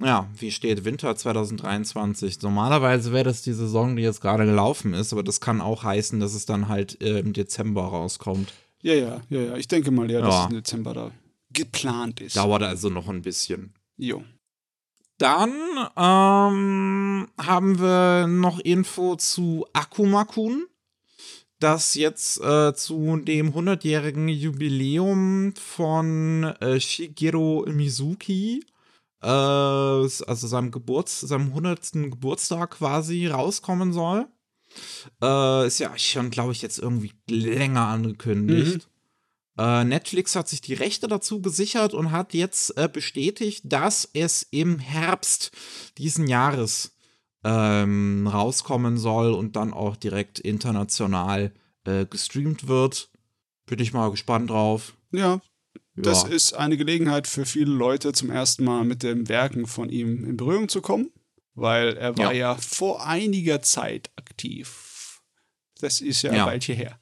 Ja, wie steht Winter 2023? Normalerweise wäre das die Saison, die jetzt gerade gelaufen ist, aber das kann auch heißen, dass es dann halt äh, im Dezember rauskommt. Ja, ja, ja, ja. Ich denke mal, ja, dass Ja. es im Dezember da geplant ist. Dauert also noch ein bisschen. Jo. Dann ähm, haben wir noch Info zu Akumakun, das jetzt äh, zu dem 100-jährigen Jubiläum von äh, Shigeru Mizuki, äh, also seinem Geburts-, seinem 100. Geburtstag quasi rauskommen soll. Äh, ist ja schon, glaube ich, jetzt irgendwie länger angekündigt. Äh, Netflix hat sich die Rechte dazu gesichert und hat jetzt äh, bestätigt, dass es im Herbst diesen Jahres ähm, rauskommen soll und dann auch direkt international äh, gestreamt wird. Bin ich mal gespannt drauf. Ja, das Ja. ist eine Gelegenheit für viele Leute, zum ersten Mal mit den Werken von ihm in Berührung zu kommen, weil er war ja, vor einiger Zeit aktiv. Das ist ja, Ja. ein Weilchen her.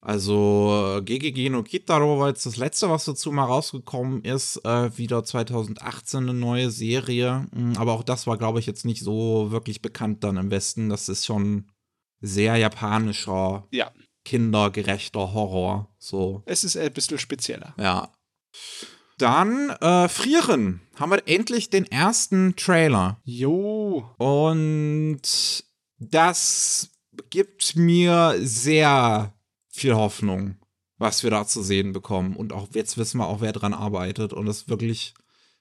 Also äh, GGG no Kitaro war jetzt das letzte, was dazu mal rausgekommen ist. Äh, wieder 2018 eine neue Serie. Mm, Aber auch das war, glaube ich, jetzt nicht so wirklich bekannt dann im Westen. Das ist schon sehr japanischer, Ja, kindergerechter Horror. So, es ist ein bisschen spezieller. ja. Dann äh, Frieren. Haben wir endlich den ersten Trailer. Jo, Und das gibt mir sehr viel Hoffnung, was wir da zu sehen bekommen. Und auch jetzt wissen wir auch, wer dran arbeitet. Und es wirklich,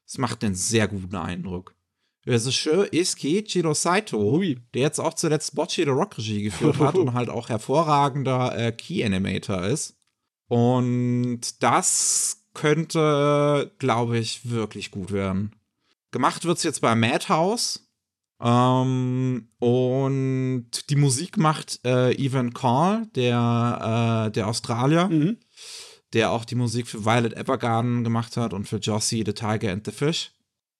es macht einen sehr guten Eindruck. Regisseur ist Keiichiro Saito, Ui. der jetzt auch zuletzt Bocchi the Rock Regie geführt hat und halt auch hervorragender äh, Key Animator ist. Und das könnte, glaube ich, wirklich gut werden. Gemacht wird es jetzt bei Madhouse. Ähm, und die Musik macht äh, Evan Call, der, äh, der Australier, Mhm. der auch die Musik für Violet Evergarden gemacht hat und für Jossie, The Tiger and the Fish.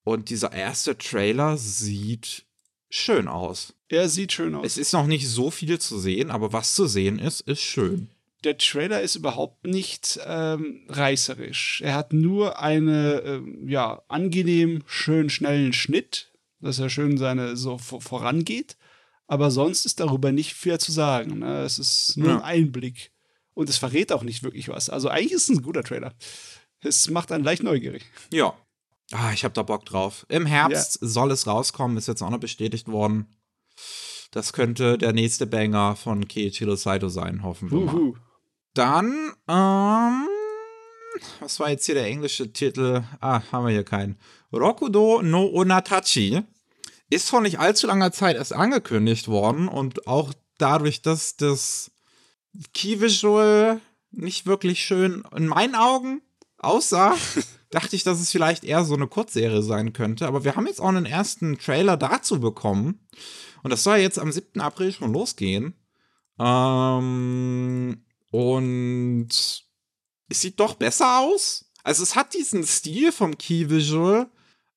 Und dieser erste Trailer sieht schön aus. Er sieht schön aus. Es ist noch nicht so viel zu sehen, aber was zu sehen ist, ist schön. der Trailer ist überhaupt nicht ähm, reißerisch. Er hat nur eine, ähm, ja, angenehm schön schnellen Schnitt, dass er schön seine so vor- vorangeht. Aber sonst ist darüber nicht viel zu sagen. Ne? Es ist nur Ja. ein Einblick. Und es verrät auch nicht wirklich was. Also eigentlich ist es ein guter Trailer. Es macht einen leicht neugierig. Ja. Ah, ich hab da Bock drauf. Im Herbst soll es rauskommen, ist jetzt auch noch bestätigt worden. Das könnte der nächste Banger von Keiichiro Saito sein, hoffen wir mal. Uhu. Dann, ähm, was war jetzt hier der englische Titel? Ah, haben wir hier keinen. Rokudo no Onatachi ist vor nicht allzu langer Zeit erst angekündigt worden und auch dadurch, dass das Key-Visual nicht wirklich schön in meinen Augen aussah, dachte ich, dass es vielleicht eher so eine Kurzserie sein könnte. Aber wir haben jetzt auch einen ersten Trailer dazu bekommen. Und das soll jetzt am 7. April schon losgehen. Ähm, und es sieht doch besser aus. Also es hat diesen Stil vom Key Visual,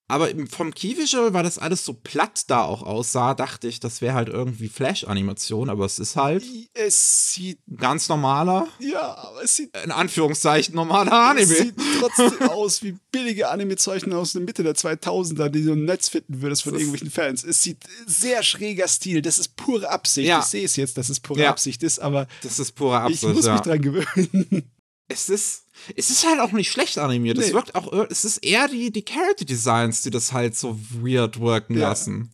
aber vom Key Visual, weil das alles so platt da auch aussah, dachte ich, das wäre halt irgendwie Flash-Animation, aber es ist halt Es sieht, ganz normaler, ja, aber es sieht, in Anführungszeichen normaler es Anime. sieht trotzdem aus wie billige Anime-Zeichnungen aus der Mitte der 2000er, die du im Netz finden würdest von Das- irgendwelchen Fans. Es sieht sehr schräger Stil. Das ist pure Absicht. Ja. Ich sehe es jetzt, dass es pure Ja. Absicht ist, aber Das ist pure ich Absicht, muss ja. mich dran gewöhnen. Es ist, es ist halt auch nicht schlecht animiert. Es Nee. wirkt auch, es ist eher die, die Character Designs, die das halt so weird wirken Ja. lassen.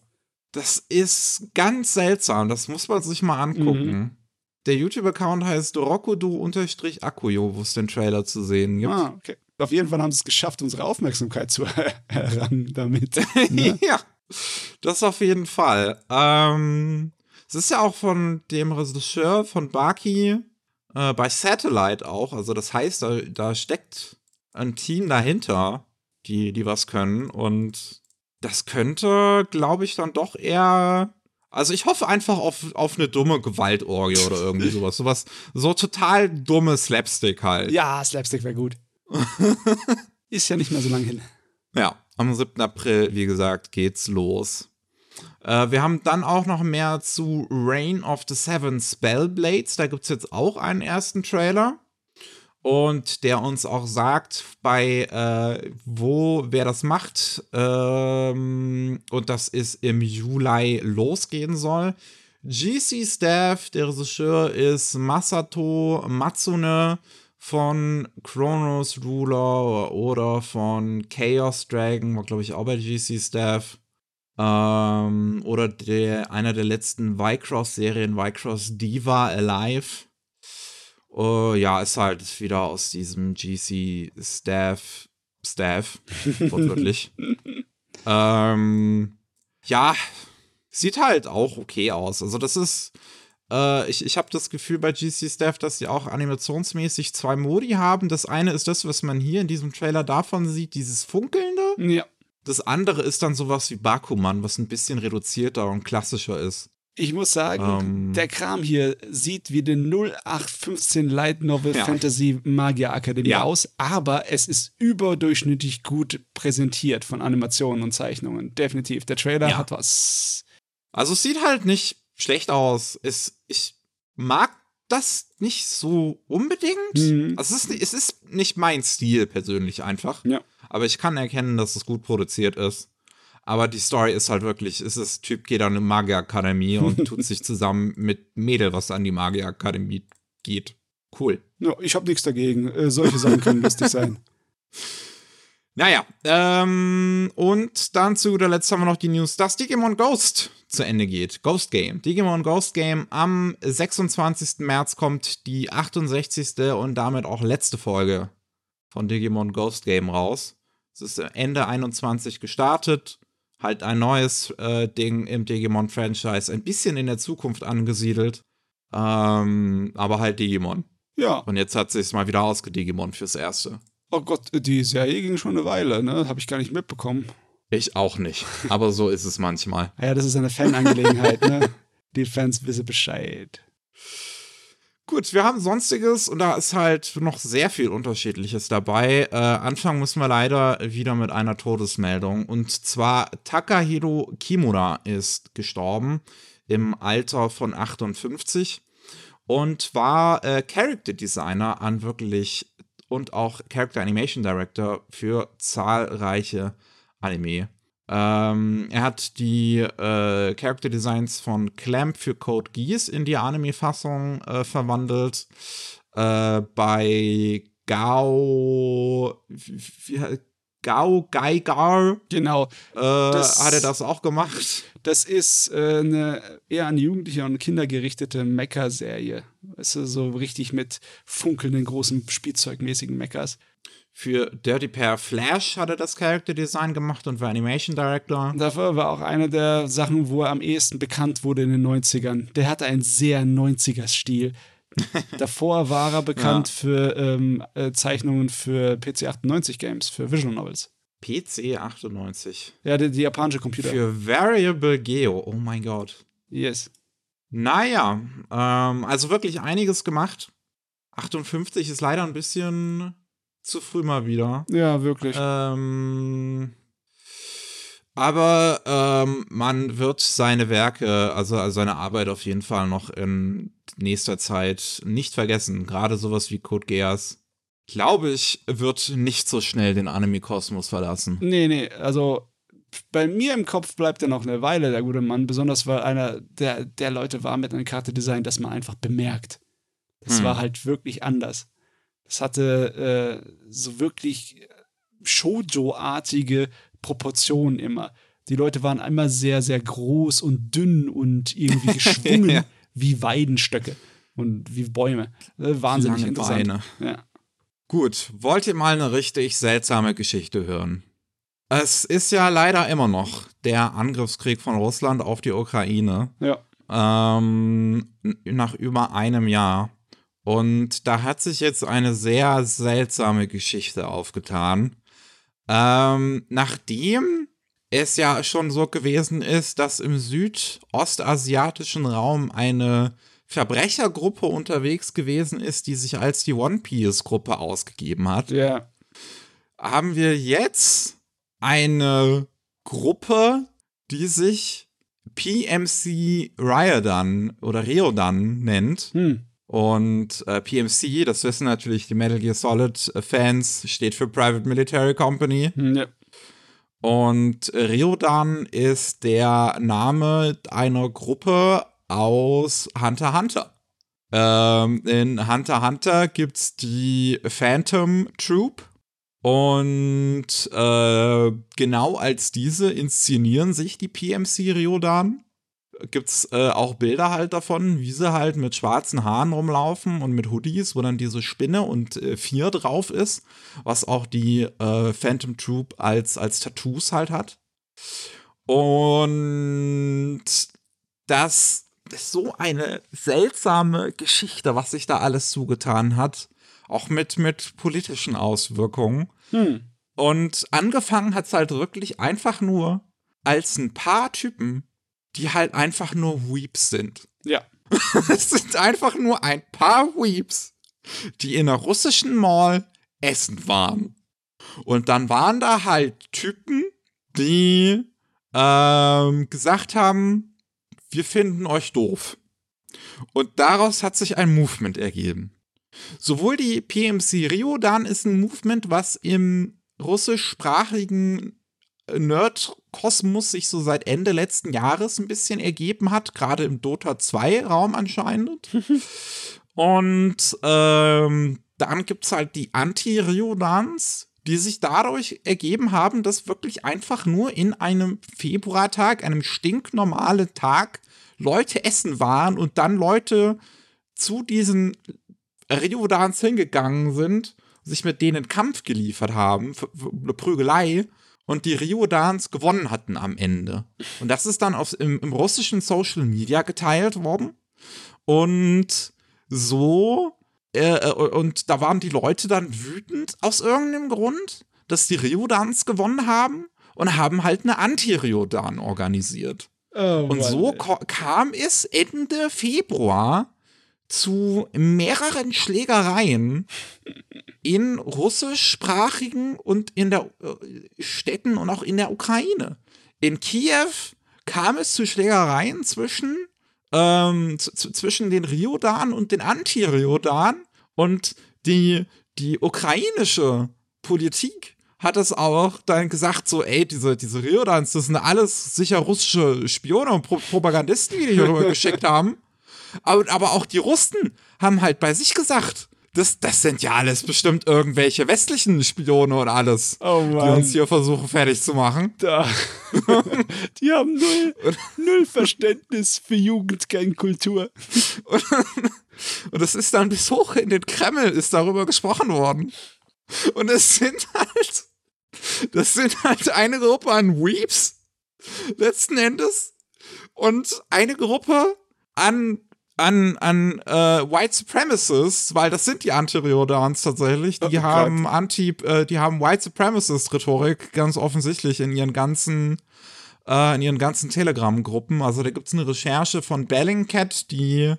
Das ist ganz seltsam. Das muss man sich mal angucken. Mhm. Der YouTube-Account heißt Rokudu-Akuyo, wo es den Trailer zu sehen gibt. ah, okay. Auf jeden Fall haben sie es geschafft, unsere Aufmerksamkeit zu erlangen damit. Ne? ja, das auf jeden Fall. Ähm, es ist ja auch von dem Regisseur von Baki äh, bei Satellite auch. Also das heißt, da, da steckt ein Team dahinter, die, die was können. Und das könnte, glaube ich, dann doch eher. Also ich hoffe einfach auf, auf eine dumme Gewaltorgie oder irgendwie sowas. Sowas, so total dumme Slapstick halt. ja, Slapstick wäre gut. ist ja nicht mehr so lange hin. Ja, am 7. April, wie gesagt, geht's los. Äh, wir haben dann auch noch mehr zu Reign of the Seven Spellblades. Da gibt's jetzt auch einen ersten Trailer. Und der uns auch sagt, bei äh, wo wer das macht. Ähm, und das ist im Juli losgehen soll. GC Staff, der Regisseur ist Masato Matsune von Chronos Ruler oder von Chaos Dragon, war glaube ich auch bei GC Staff. Ähm, oder der, einer der letzten Vycross-Serien, Vycross Diva Alive. Oh, ja, ist halt wieder aus diesem GC Staff, Staff, wortwörtlich. ähm, ja, sieht halt auch okay aus. Also das ist, äh, ich, ich habe das Gefühl bei GC Staff, dass sie auch animationsmäßig zwei Modi haben. Das eine ist das, was man hier in diesem Trailer davon sieht, dieses Funkelnde. Ja. Das andere ist dann sowas wie Bakuman, was ein bisschen reduzierter und klassischer ist. Ich muss sagen, Ähm. der Kram hier sieht wie eine 0815 Light Novel Ja. Fantasy Magier Akademie Ja. aus, aber es ist überdurchschnittlich gut präsentiert von Animationen und Zeichnungen. Definitiv. Der Trailer Ja. hat was. Also es sieht halt nicht schlecht aus. Es, ich mag das nicht so unbedingt. Mhm. Also es ist, es ist nicht mein Stil persönlich einfach. Ja. Aber ich kann erkennen, dass es gut produziert ist. Aber die Story ist halt wirklich, es ist Typ geht an eine Magierakademie und tut sich zusammen mit Mädel, was an die Magierakademie geht. Cool. Ja, ich habe nichts dagegen. Äh, solche Sachen können lustig sein. Naja, ähm, und dann zu guter Letzt haben wir noch die News, dass Digimon Ghost zu Ende geht. Ghost Game. Digimon Ghost Game am 26. März kommt die 68. und damit auch letzte Folge von Digimon Ghost Game raus. Es ist Ende 21 gestartet. Halt ein neues äh, Ding im Digimon-Franchise. Ein bisschen in der Zukunft angesiedelt. Ähm, aber halt Digimon. Ja, Und jetzt hat sich's mal wieder ausgedigimon fürs Erste. Oh Gott, die Serie ging schon eine Weile, ne? Habe ich gar nicht mitbekommen. Ich auch nicht. Aber so ist es manchmal. Ja, das ist eine Fanangelegenheit, ne? Die Fans wissen Bescheid. Gut, wir haben Sonstiges und da ist halt noch sehr viel Unterschiedliches dabei. Äh, anfangen müssen wir leider wieder mit einer Todesmeldung. Und zwar Takahiro Kimura ist gestorben im Alter von 58 und war äh, Character Designer an wirklich und auch Character Animation Director für zahlreiche Anime. Ähm, er hat die äh, Character Designs von Clamp für Code Geass in die Anime-Fassung äh, verwandelt. Äh, bei Gao, Gao Geigar. Genau. Äh, hat er das auch gemacht? Das ist äh, eine eher an Jugendliche und Kinder gerichtete Mecha-Serie. Es ist so richtig mit funkelnden großen Spielzeugmäßigen Mechas. Für Dirty Pair Flash hat er das Character Design gemacht und war Animation Director. Dafür war auch eine der Sachen, wo er am ehesten bekannt wurde in den 90ern. Der hatte einen sehr 90er-Stil. Davor war er bekannt ja. für ähm, äh, Zeichnungen für PC98 Games, für Visual Novels. PC98. Ja, die, die japanische Computer. Für Variable Geo, oh mein Gott. Yes. Naja, ähm, also wirklich einiges gemacht. 58 ist leider ein bisschen zu früh mal wieder. Ja, wirklich. Ähm, aber ähm, man wird seine Werke, also, also seine Arbeit auf jeden Fall noch in nächster Zeit nicht vergessen. Gerade sowas wie Code Geass, glaube ich, wird nicht so schnell den Anime-Kosmos verlassen. Nee, nee, also bei mir im Kopf bleibt er noch eine Weile, der gute Mann, besonders weil einer der, der Leute war mit einem Karte-Design, das man einfach bemerkt. Das hm. war halt wirklich anders. Das hatte äh, so wirklich Shoujo-artige Proportionen immer. Die Leute waren immer sehr, sehr groß und dünn und irgendwie geschwungen ja. wie Weidenstöcke und wie Bäume. Äh, wahnsinnig Lange interessant. Ja. Gut, wollt ihr mal eine richtig seltsame Geschichte hören? Es ist ja leider immer noch der Angriffskrieg von Russland auf die Ukraine. Ja. Ähm, nach über einem Jahr. Und da hat sich jetzt eine sehr seltsame Geschichte aufgetan. Ähm, nachdem es ja schon so gewesen ist, dass im südostasiatischen Raum eine Verbrechergruppe unterwegs gewesen ist, die sich als die One Piece Gruppe ausgegeben hat, ja. haben wir jetzt eine Gruppe, die sich PMC Ryodan oder Ryodan nennt. Hm. Und äh, PMC, das wissen natürlich die Metal Gear Solid äh, Fans, steht für Private Military Company. Hm, ja. Und Ryodan ist der Name einer Gruppe aus Hunter Hunter. Ähm, in Hunter Hunter gibt es die Phantom Troop. Und äh, genau als diese inszenieren sich die PMC Ryodan gibt es äh, auch Bilder halt davon, wie sie halt mit schwarzen Haaren rumlaufen und mit Hoodies, wo dann diese Spinne und äh, vier drauf ist, was auch die äh, Phantom Troop als, als Tattoos halt hat. Und das ist so eine seltsame Geschichte, was sich da alles zugetan hat. Auch mit, mit politischen Auswirkungen. Hm. Und angefangen hat es halt wirklich einfach nur als ein paar Typen die halt einfach nur Weeps sind. Ja. es sind einfach nur ein paar Weeps, die in einer russischen Mall essen waren. Und dann waren da halt Typen, die ähm, gesagt haben, wir finden euch doof. Und daraus hat sich ein Movement ergeben. Sowohl die PMC Rio dann ist ein Movement, was im russischsprachigen Nerd-Kosmos sich so seit Ende letzten Jahres ein bisschen ergeben hat, gerade im Dota 2 Raum anscheinend. Und ähm, dann gibt es halt die Anti-Riodans, die sich dadurch ergeben haben, dass wirklich einfach nur in einem Februartag, einem stinknormalen Tag, Leute essen waren und dann Leute zu diesen Riodans hingegangen sind, sich mit denen Kampf geliefert haben, eine Prügelei und die Riodans gewonnen hatten am Ende. Und das ist dann auf, im, im russischen Social Media geteilt worden. Und so äh, und da waren die Leute dann wütend aus irgendeinem Grund, dass die Riodans gewonnen haben und haben halt eine Anti-Riodan organisiert. Oh, Und so kam es Ende Februar zu mehreren Schlägereien in russischsprachigen und in der äh, Städten und auch in der Ukraine. In Kiew kam es zu Schlägereien zwischen, ähm, zwischen den Riodan und den Anti-Riodan und die, die ukrainische Politik hat es auch dann gesagt, so, ey, diese, diese Riodans, das sind alles sicher russische Spione und Pro Propagandisten, die die hier rüber geschickt haben. Aber, aber auch die Russen haben halt bei sich gesagt, das, das sind ja alles bestimmt irgendwelche westlichen Spione und alles, oh die uns hier versuchen fertig zu machen. Da. die haben null, null Verständnis für Jugendgangkultur. Und, und es ist dann bis hoch in den Kreml ist darüber gesprochen worden. Und es sind halt, das sind halt eine Gruppe an Weeps, letzten Endes, und eine Gruppe an an, an äh, White Supremacists, weil das sind die Anti-Riodans tatsächlich, die oh, haben Gott. Anti, äh, die haben White Supremacist-Rhetorik ganz offensichtlich in ihren ganzen, äh, in ihren ganzen Telegram-Gruppen. Also da gibt es eine Recherche von Bellingcat, die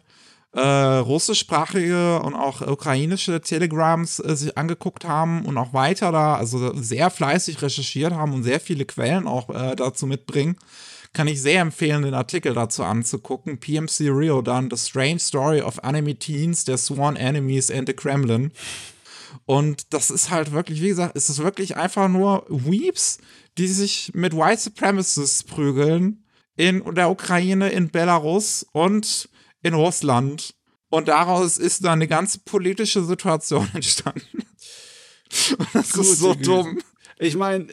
äh, russischsprachige und auch ukrainische Telegrams äh, sich angeguckt haben und auch weiter da, also sehr fleißig recherchiert haben und sehr viele Quellen auch äh, dazu mitbringen kann ich sehr empfehlen, den Artikel dazu anzugucken. PMC Rio dann The Strange Story of Anime Teens, der Sworn Enemies and the Kremlin. Und das ist halt wirklich, wie gesagt, ist es wirklich einfach nur Weeps, die sich mit White Supremacists prügeln in der Ukraine, in Belarus und in Russland. Und daraus ist dann eine ganze politische Situation entstanden. Das Gut, ist so dumm. Ich meine,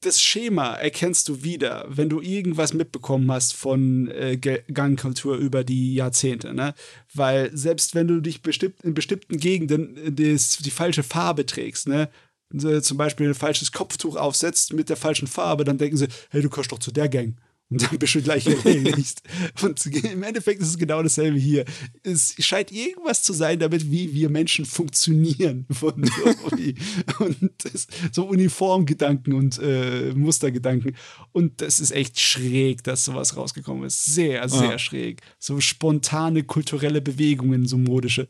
das Schema erkennst du wieder, wenn du irgendwas mitbekommen hast von äh, Gangkultur über die Jahrzehnte, ne? Weil selbst wenn du dich bestimmt, in bestimmten Gegenden äh, des, die falsche Farbe trägst, ne? Zum Beispiel ein falsches Kopftuch aufsetzt mit der falschen Farbe, dann denken sie, hey, du gehörst doch zu der Gang. Und dann bist du gleich erledigt. und im Endeffekt ist es genau dasselbe hier. Es scheint irgendwas zu sein, damit wie wir Menschen funktionieren. Von und das, so Uniformgedanken und äh, Mustergedanken. Und das ist echt schräg, dass sowas rausgekommen ist. Sehr, sehr ja. schräg. So spontane kulturelle Bewegungen, so modische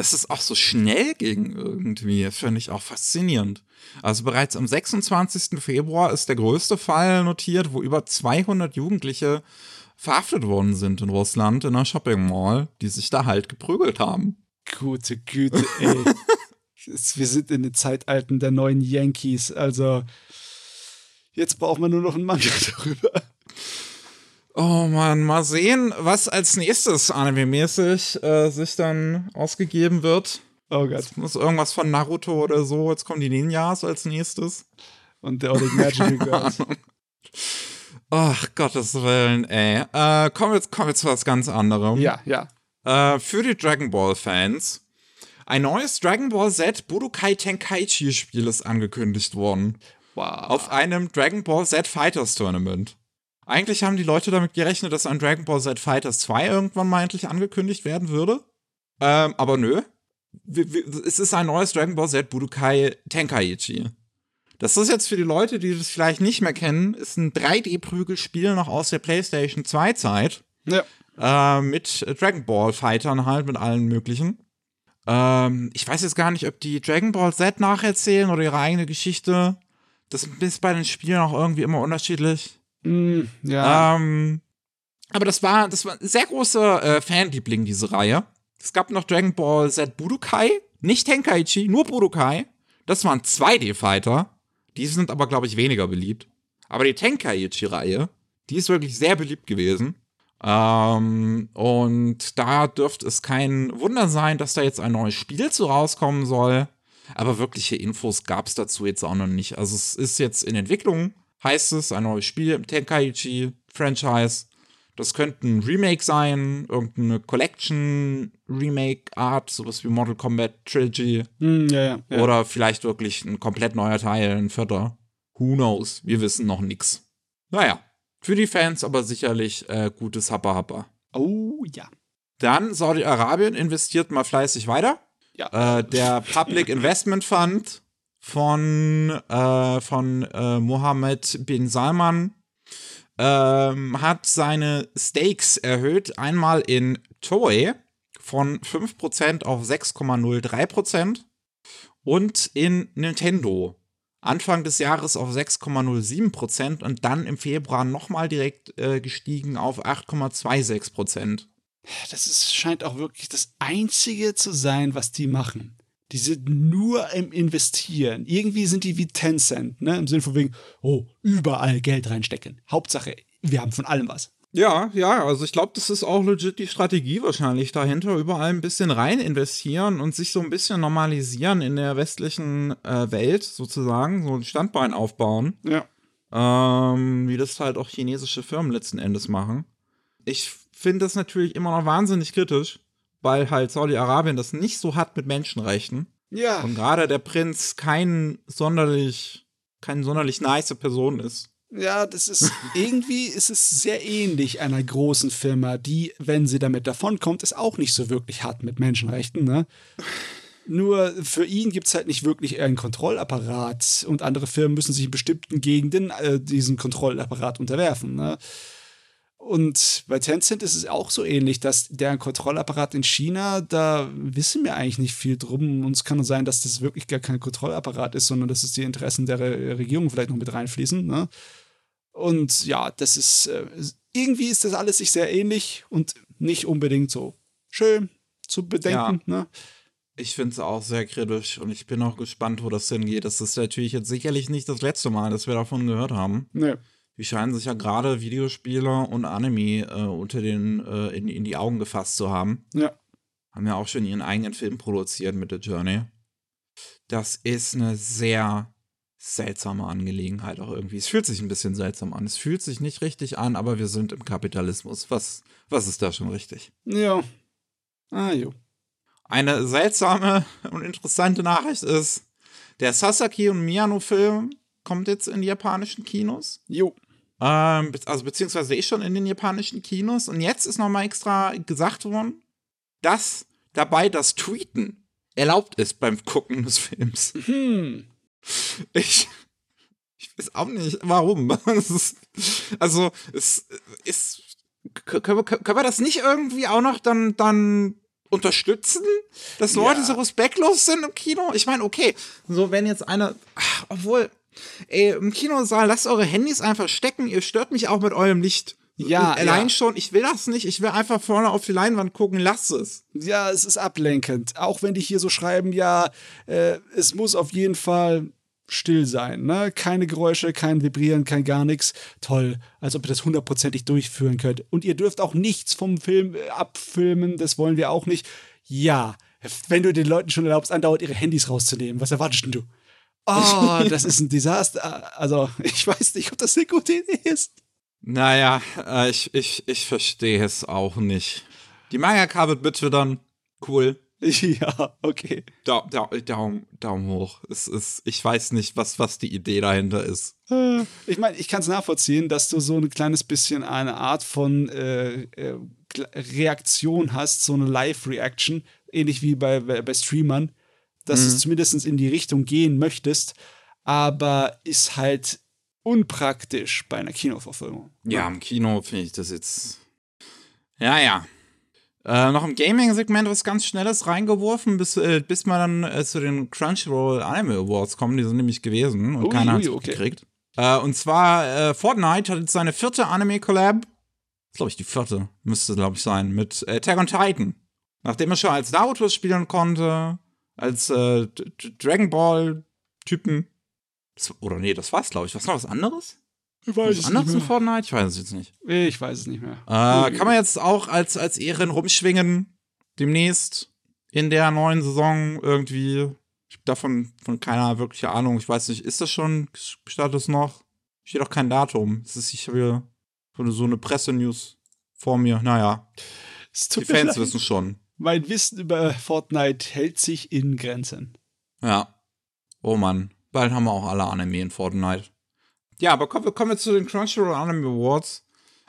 dass es auch so schnell ging irgendwie, finde ich auch faszinierend. Also bereits am 26. Februar ist der größte Fall notiert, wo über 200 Jugendliche verhaftet worden sind in Russland in einer Shopping Mall, die sich da halt geprügelt haben. Gute Güte, ey. Wir sind in den Zeitalten der neuen Yankees, also jetzt braucht man nur noch einen Manga darüber. Oh man, mal sehen, was als nächstes anime-mäßig äh, sich dann ausgegeben wird. Oh Gott. Jetzt muss irgendwas von Naruto oder so. Jetzt kommen die Ninjas als nächstes. Und der Oleg Magical Girls. Ach, Gottes Willen, ey. Äh, kommen, wir, kommen wir zu was ganz anderem. Ja, ja. Äh, für die Dragon Ball-Fans. Ein neues Dragon Ball Z Budokai Tenkaichi Spiel ist angekündigt worden. Wow. Auf einem Dragon Ball Z Fighters Tournament. Eigentlich haben die Leute damit gerechnet, dass ein Dragon Ball Z Fighters 2 irgendwann mal endlich angekündigt werden würde. Ähm, aber nö. Es ist ein neues Dragon Ball Z Budokai Tenkaichi. Das ist jetzt für die Leute, die das vielleicht nicht mehr kennen, ist ein 3D-Prügelspiel noch aus der PlayStation 2 Zeit. Ja. Äh, mit Dragon Ball Fightern halt, mit allen möglichen. Ähm, ich weiß jetzt gar nicht, ob die Dragon Ball Z nacherzählen oder ihre eigene Geschichte. Das ist bei den Spielen auch irgendwie immer unterschiedlich. Mm, ja. Ähm, aber das war, das war ein sehr großer äh, Fanliebling, diese Reihe. Es gab noch Dragon Ball Z Budokai, nicht Tenkaichi, nur Budokai. Das waren 2D-Fighter. Die sind aber, glaube ich, weniger beliebt. Aber die Tenkaichi-Reihe, die ist wirklich sehr beliebt gewesen. Ähm, und da dürfte es kein Wunder sein, dass da jetzt ein neues Spiel zu rauskommen soll. Aber wirkliche Infos gab es dazu jetzt auch noch nicht. Also es ist jetzt in Entwicklung heißt es, ein neues Spiel im Tenkaichi-Franchise. Das könnte ein Remake sein, irgendeine Collection-Remake-Art, sowas wie Mortal Kombat Trilogy. Mm, ja, ja, ja. Oder vielleicht wirklich ein komplett neuer Teil, ein vierter. Who knows? Wir wissen noch nichts. Naja, für die Fans aber sicherlich äh, gutes Happa Happa. Oh ja. Dann Saudi-Arabien investiert mal fleißig weiter. Ja. Äh, der Public Investment Fund von, äh, von äh, Mohammed bin Salman ähm, hat seine Stakes erhöht. Einmal in Toei von 5% auf 6,03% und in Nintendo Anfang des Jahres auf 6,07% und dann im Februar nochmal direkt äh, gestiegen auf 8,26%. Das ist, scheint auch wirklich das Einzige zu sein, was die machen. Die sind nur im Investieren. Irgendwie sind die wie Tencent, ne? Im Sinne von wegen, oh, überall Geld reinstecken. Hauptsache, wir haben von allem was. Ja, ja, also ich glaube, das ist auch legit die Strategie wahrscheinlich dahinter, überall ein bisschen rein investieren und sich so ein bisschen normalisieren in der westlichen äh, Welt sozusagen, so ein Standbein aufbauen. Ja. Ähm, wie das halt auch chinesische Firmen letzten Endes machen. Ich finde das natürlich immer noch wahnsinnig kritisch, weil halt Saudi-Arabien das nicht so hat mit Menschenrechten. Ja. Und gerade der Prinz kein sonderlich, keine sonderlich nice Person ist. Ja, das ist irgendwie ist es sehr ähnlich einer großen Firma, die, wenn sie damit davonkommt, es auch nicht so wirklich hat mit Menschenrechten. Ne? Nur für ihn gibt es halt nicht wirklich einen Kontrollapparat und andere Firmen müssen sich in bestimmten Gegenden äh, diesen Kontrollapparat unterwerfen. Ne? Und bei Tencent ist es auch so ähnlich, dass deren Kontrollapparat in China, da wissen wir eigentlich nicht viel drum. Und es kann nur sein, dass das wirklich gar kein Kontrollapparat ist, sondern dass es die Interessen der Regierung vielleicht noch mit reinfließen. Ne? Und ja, das ist, äh, irgendwie ist das alles sich sehr ähnlich und nicht unbedingt so schön zu bedenken. Ja. Ne? Ich finde es auch sehr kritisch und ich bin auch gespannt, wo das hingeht. Das ist natürlich jetzt sicherlich nicht das letzte Mal, dass wir davon gehört haben. Nee. Die scheinen sich ja gerade Videospiele und Anime äh, unter den, äh, in, in die Augen gefasst zu haben. Ja. Haben ja auch schon ihren eigenen Film produziert mit The Journey. Das ist eine sehr seltsame Angelegenheit auch irgendwie. Es fühlt sich ein bisschen seltsam an. Es fühlt sich nicht richtig an, aber wir sind im Kapitalismus. Was, was ist da schon richtig? Ja. Ah, jo. Eine seltsame und interessante Nachricht ist, der Sasaki und Miyano-Film kommt jetzt in die japanischen Kinos. Jo. Ähm, also beziehungsweise ist schon in den japanischen Kinos. Und jetzt ist nochmal extra gesagt worden, dass dabei das Tweeten erlaubt ist beim Gucken des Films. Hm. Ich, ich weiß auch nicht, warum. Ist, also, es ist. Können wir, können wir das nicht irgendwie auch noch dann, dann unterstützen, dass Leute ja. so respektlos sind im Kino? Ich meine, okay, so wenn jetzt einer, ach, obwohl, ey, im Kinosaal lasst eure Handys einfach stecken, ihr stört mich auch mit eurem Licht. Ja, allein ja. schon, ich will das nicht, ich will einfach vorne auf die Leinwand gucken, lass es. Ja, es ist ablenkend. Auch wenn die hier so schreiben, ja, äh, es muss auf jeden Fall still sein, ne? Keine Geräusche, kein Vibrieren, kein gar nichts. Toll, als ob ihr das hundertprozentig durchführen könnt. Und ihr dürft auch nichts vom Film äh, abfilmen, das wollen wir auch nicht. Ja, wenn du den Leuten schon erlaubst, andauernd ihre Handys rauszunehmen, was erwartest denn du? Oh, das ist ein Desaster. Also, ich weiß nicht, ob das eine gute Idee ist. Naja, äh, ich, ich, ich verstehe es auch nicht. Die Mangaka wird bitte dann cool. Ja, okay. Da, da, Daumen, Daumen hoch. Es ist, ich weiß nicht, was, was die Idee dahinter ist. Äh, ich meine, ich kann es nachvollziehen, dass du so ein kleines bisschen eine Art von äh, äh, Reaktion hast, so eine Live-Reaction, ähnlich wie bei, bei, bei Streamern, dass mhm. du zumindest in die Richtung gehen möchtest, aber ist halt unpraktisch bei einer Kinoverfilmung. Ja, im Kino finde ich das jetzt. Ja, ja. Äh, noch im Gaming-Segment was ganz Schnelles reingeworfen, bis, äh, bis wir dann äh, zu den Crunchyroll Anime Awards kommen. Die sind nämlich gewesen und ui, keiner hat es okay. gekriegt. Äh, und zwar äh, Fortnite hat jetzt seine vierte Anime-Collab. Glaube ich, die vierte müsste, glaube ich, sein. Mit Attack on Titan. Nachdem er schon als Naruto spielen konnte, als Dragon Ball-Typen. Oder nee, das war's, glaube ich. Was noch was anderes? Ich weiß es nicht mehr. Fortnite? Ich weiß es jetzt nicht. Ich weiß es nicht mehr. Äh, kann man jetzt auch als, als Ehren rumschwingen demnächst in der neuen Saison irgendwie. Ich habe davon von keiner wirkliche Ahnung. Ich weiß nicht, ist das schon, startet es noch? Steht auch kein Datum. Es ist, ich habe hier so eine Pressenews vor mir. Naja, die Fans wissen schon. Mein Wissen über Fortnite hält sich in Grenzen. Ja. Oh Mann. Bald haben wir auch alle Anime in Fortnite. Ja, aber kommen wir, kommen wir zu den Crunchyroll Anime Awards.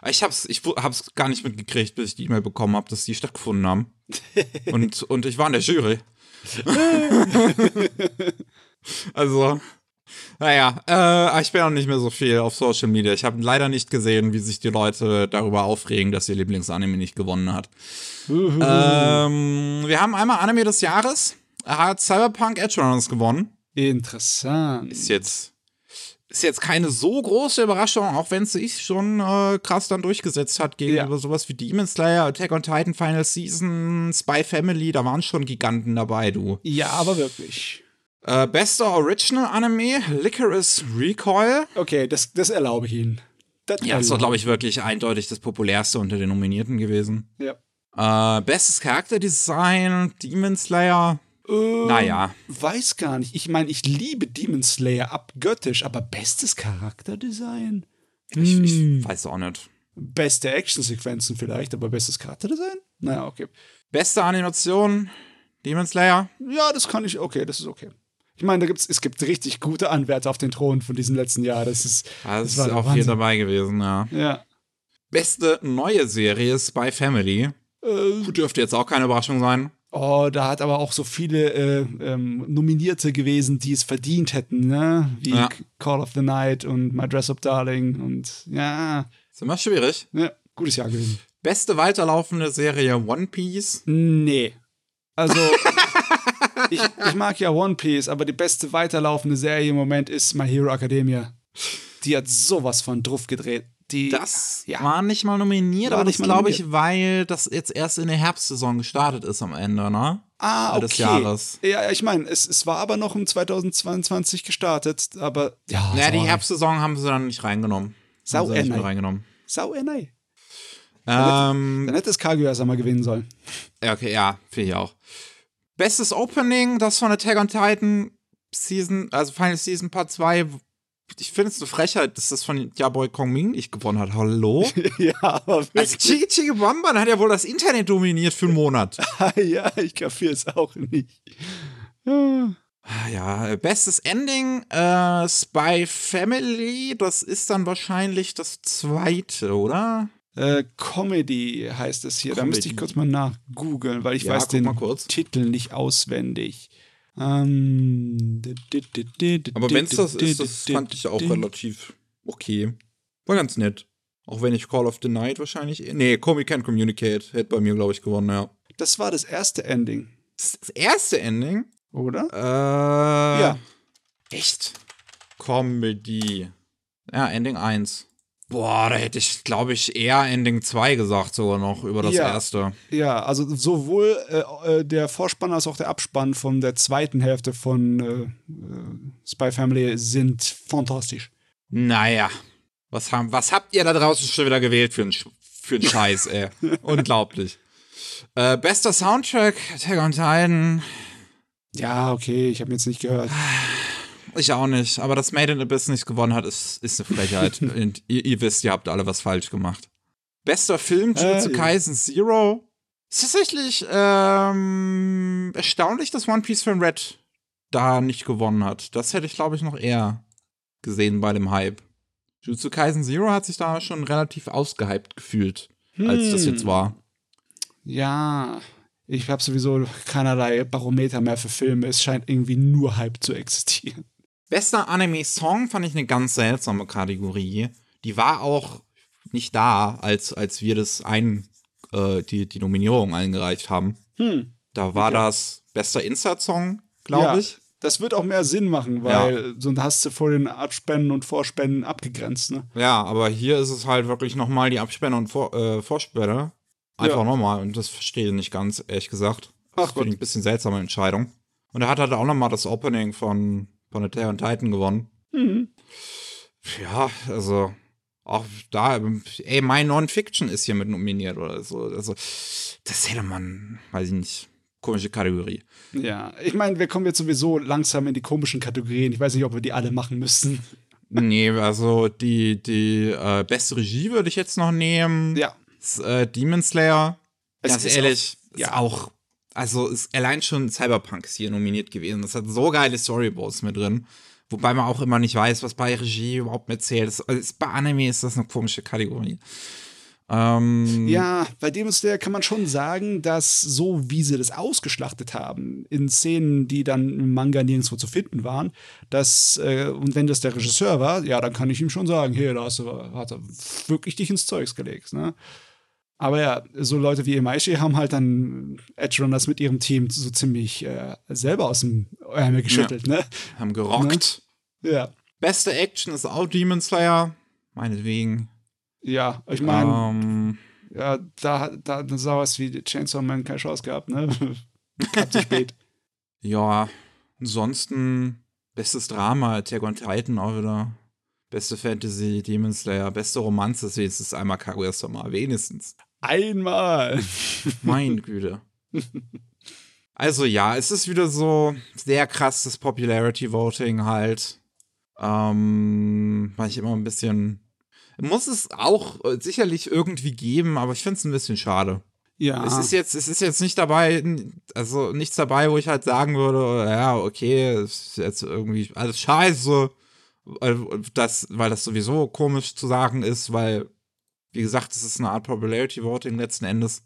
Ich hab's, ich hab's gar nicht mitgekriegt, bis ich die E-Mail bekommen habe, dass die stattgefunden haben. und, und ich war in der Jury. also, naja, äh, ich bin auch nicht mehr so viel auf Social Media. Ich habe leider nicht gesehen, wie sich die Leute darüber aufregen, dass ihr Lieblingsanime nicht gewonnen hat. ähm, wir haben einmal Anime des Jahres. Hat Cyberpunk Edge Runners gewonnen. Interessant. Ist jetzt ist jetzt keine so große Überraschung, auch wenn es sich schon äh, krass dann durchgesetzt hat gegenüber ja. sowas wie Demon Slayer, Attack on Titan Final Season, Spy Family, da waren schon Giganten dabei, du. Ja, aber wirklich. Äh, bester Original Anime, Licorice Recoil. Okay, das, das erlaube ich Ihnen. Das ja, das war, glaube ich, wirklich eindeutig das populärste unter den Nominierten gewesen. Ja. Äh, bestes Charakterdesign, Demon Slayer. Ähm, naja. Weiß gar nicht. Ich meine, ich liebe Demon Slayer abgöttisch, aber bestes Charakterdesign? Ich, hm. ich weiß auch nicht. Beste Actionsequenzen vielleicht, aber bestes Charakterdesign? Naja, okay. Beste Animation? Demon Slayer? Ja, das kann ich, okay, das ist okay. Ich meine, da gibt's, es gibt richtig gute Anwärter auf den Thron von diesem letzten Jahr. Das ist, das, das ist auch hier dabei gewesen, ja. Ja. Beste neue Serie Spy Family. Äh, dürfte jetzt auch keine Überraschung sein. Oh, da hat aber auch so viele äh, ähm, Nominierte gewesen, die es verdient hätten, ne? Wie ja. Call of the Night und My Dress Up Darling und ja. Ist immer schwierig. Ja, gutes Jahr gewesen. Beste weiterlaufende Serie One Piece? Nee. Also, ich, ich mag ja One Piece, aber die beste weiterlaufende Serie im Moment ist My Hero Academia. Die hat sowas von Druff gedreht. Die, das ja. war nicht mal nominiert, aber das glaube ich, weil das jetzt erst in der Herbstsaison gestartet ist am Ende, ne? Ah, okay. Des Jahres. Ja, ich meine, es, es war aber noch im 2022 gestartet, aber ja. Naja, die Herbstsaison haben sie dann nicht reingenommen. Sau nicht mehr reingenommen. Sau NI. Ähm, dann hätte es Kaguya erst einmal gewinnen sollen. Ja, okay, ja, finde ich auch. Bestes Opening, das von Attack on Titan Season, also Final Season Part 2, ich finde es eine Frechheit, dass das von Yaboy Kong Ming nicht gewonnen hat. Hallo? ja, aber wirklich. Also Chigi Chigi Bamban hat ja wohl das Internet dominiert für einen Monat. ja, ich kapiere es auch nicht. Ja. Ja, bestes Ending, äh, Spy Family, das ist dann wahrscheinlich das zweite, oder? Äh, Comedy heißt es hier. Comedy. Da müsste ich kurz mal nachgoogeln, weil ich ja, weiß den Titel nicht auswendig. Ähm, Aber wenn es das ist, das fand ich auch relativ okay. War ganz nett. Auch wenn ich Call of the Night wahrscheinlich. Nee, Comic Can Communicate hätte bei mir, glaube ich, gewonnen, ja. Das war das erste Ending. Das, das erste Ending? Oder? Äh. Ja. Echt? Comedy. Ja, Ending 1. Boah, da hätte ich, glaube ich, eher Ending 2 gesagt, sogar noch über das ja, erste. Ja, also sowohl äh, äh, der Vorspann als auch der Abspann von der zweiten Hälfte von äh, äh Spy Family sind fantastisch. Naja, was, haben, was habt ihr da draußen schon wieder gewählt für einen für Scheiß, ey? Unglaublich. Äh, bester Soundtrack, Attack on Titan. Ja, okay, ich habe jetzt nicht gehört. Ich auch nicht, aber dass Made in Abyss nicht gewonnen hat, ist, ist eine Frechheit. Und ihr, ihr, wisst, ihr habt alle was falsch gemacht. Bester Film, Jujutsu äh, Kaisen Zero. Ist tatsächlich ähm, erstaunlich, dass One Piece Film Red da nicht gewonnen hat. Das hätte ich, glaube ich, noch eher gesehen bei dem Hype. Jujutsu Kaisen Zero hat sich da schon relativ ausgehypt gefühlt, hm. als das jetzt hm. war. Ja, ich habe sowieso keinerlei Barometer mehr für Filme. Es scheint irgendwie nur Hype zu existieren. Bester Anime-Song fand ich eine ganz seltsame Kategorie. Die war auch nicht da, als, als wir das ein, äh, die, die Nominierung eingereicht haben. Hm. Da war okay. das bester Insert-Song, glaube ja, ich. Das wird auch mehr Sinn machen, weil ja. sonst hast du vor den Abspänen und Vorspenden abgegrenzt, ne? Ja, aber hier ist es halt wirklich nochmal die Abspänne und Vor äh, Vorspänne. Einfach ja. nochmal. Und das verstehe ich nicht ganz, ehrlich gesagt. Das finde ich ein bisschen seltsame Entscheidung. Und er hat halt auch nochmal das Opening von von Attack on Titan gewonnen. Mhm. Ja, also auch da, ey, My Non-Fiction ist hier mit nominiert oder so. Also, das hätte man, weiß ich nicht, komische Kategorie. Ja, ich meine, wir kommen jetzt sowieso langsam in die komischen Kategorien. Ich weiß nicht, ob wir die alle machen müssen. Nee, also die, die äh, beste Regie würde ich jetzt noch nehmen. Ja. Das, äh, Demon Slayer. Es Ganz ehrlich, auch, ja. auch also ist allein schon Cyberpunk ist hier nominiert gewesen. Das hat so geile Storyboards mit drin. Wobei man auch immer nicht weiß, was bei Regie überhaupt mitzählt. Das, also bei Anime ist das eine komische Kategorie. Ähm, Ja, bei Demon Slayer kann man schon sagen, dass so wie sie das ausgeschlachtet haben, in Szenen, die dann im Manga nirgendwo zu finden waren, dass, äh, und wenn das der Regisseur war, ja, dann kann ich ihm schon sagen, hey, da hast du, hat er wirklich dich ins Zeugs gelegt, ne? Aber ja, so Leute wie Imaishi haben halt dann Edge Runners mit ihrem Team so ziemlich äh, selber aus dem Ärmel geschüttelt, ne? haben gerockt. Ja. Beste Action ist auch Demon Slayer. Meinetwegen. Ja, ich meine, Ähm, ja, da, da hat sowas wie Chainsaw Man keine Chance gehabt, ne? Zu spät. ja, ansonsten bestes Drama, Attack on Titan auch wieder. Beste Fantasy, Demon Slayer, beste Romanze ist wenigstens einmal Kaguya-sama, wenigstens. Einmal. Meine Güte. Also ja, es ist wieder so sehr krasses Popularity Voting halt. Ähm, weil ich immer ein bisschen. Muss es auch sicherlich irgendwie geben, aber ich finde es ein bisschen schade. Ja. Es ist jetzt, es ist jetzt nicht dabei, also nichts dabei, wo ich halt sagen würde, ja, okay, es ist jetzt irgendwie alles scheiße, das, weil das sowieso komisch zu sagen ist, weil, wie gesagt, es ist eine Art Popularity Voting letzten Endes.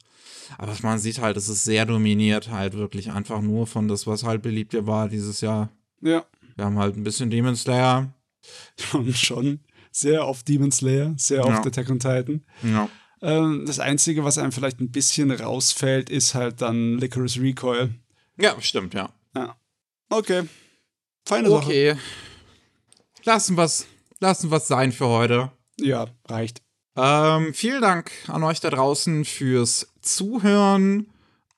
Aber man sieht halt, es ist sehr dominiert, halt wirklich einfach nur von das, was halt beliebt war dieses Jahr. ja. Wir haben halt ein bisschen Demon Slayer. Und schon sehr auf Demon Slayer, sehr Ja. auf Attack on Titan. Ja. Ähm, das Einzige, was einem vielleicht ein bisschen rausfällt, ist halt dann Licorice Recoil. Ja, stimmt, ja. Ja. Okay. Feine Sache. Okay. Lassen wir's, lassen wir's sein für heute. Ja, reicht. Ähm, vielen Dank an euch da draußen fürs Zuhören.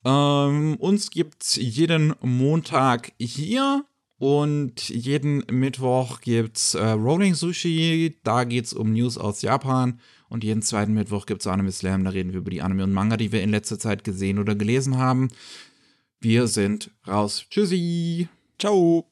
Ähm, uns gibt's jeden Montag hier und jeden Mittwoch gibt's äh, Rolling Sushi. Da geht's um News aus Japan. Und jeden zweiten Mittwoch gibt's Anime Slam. Da reden wir über die Anime und Manga, die wir in letzter Zeit gesehen oder gelesen haben. Wir sind raus. Tschüssi. Ciao.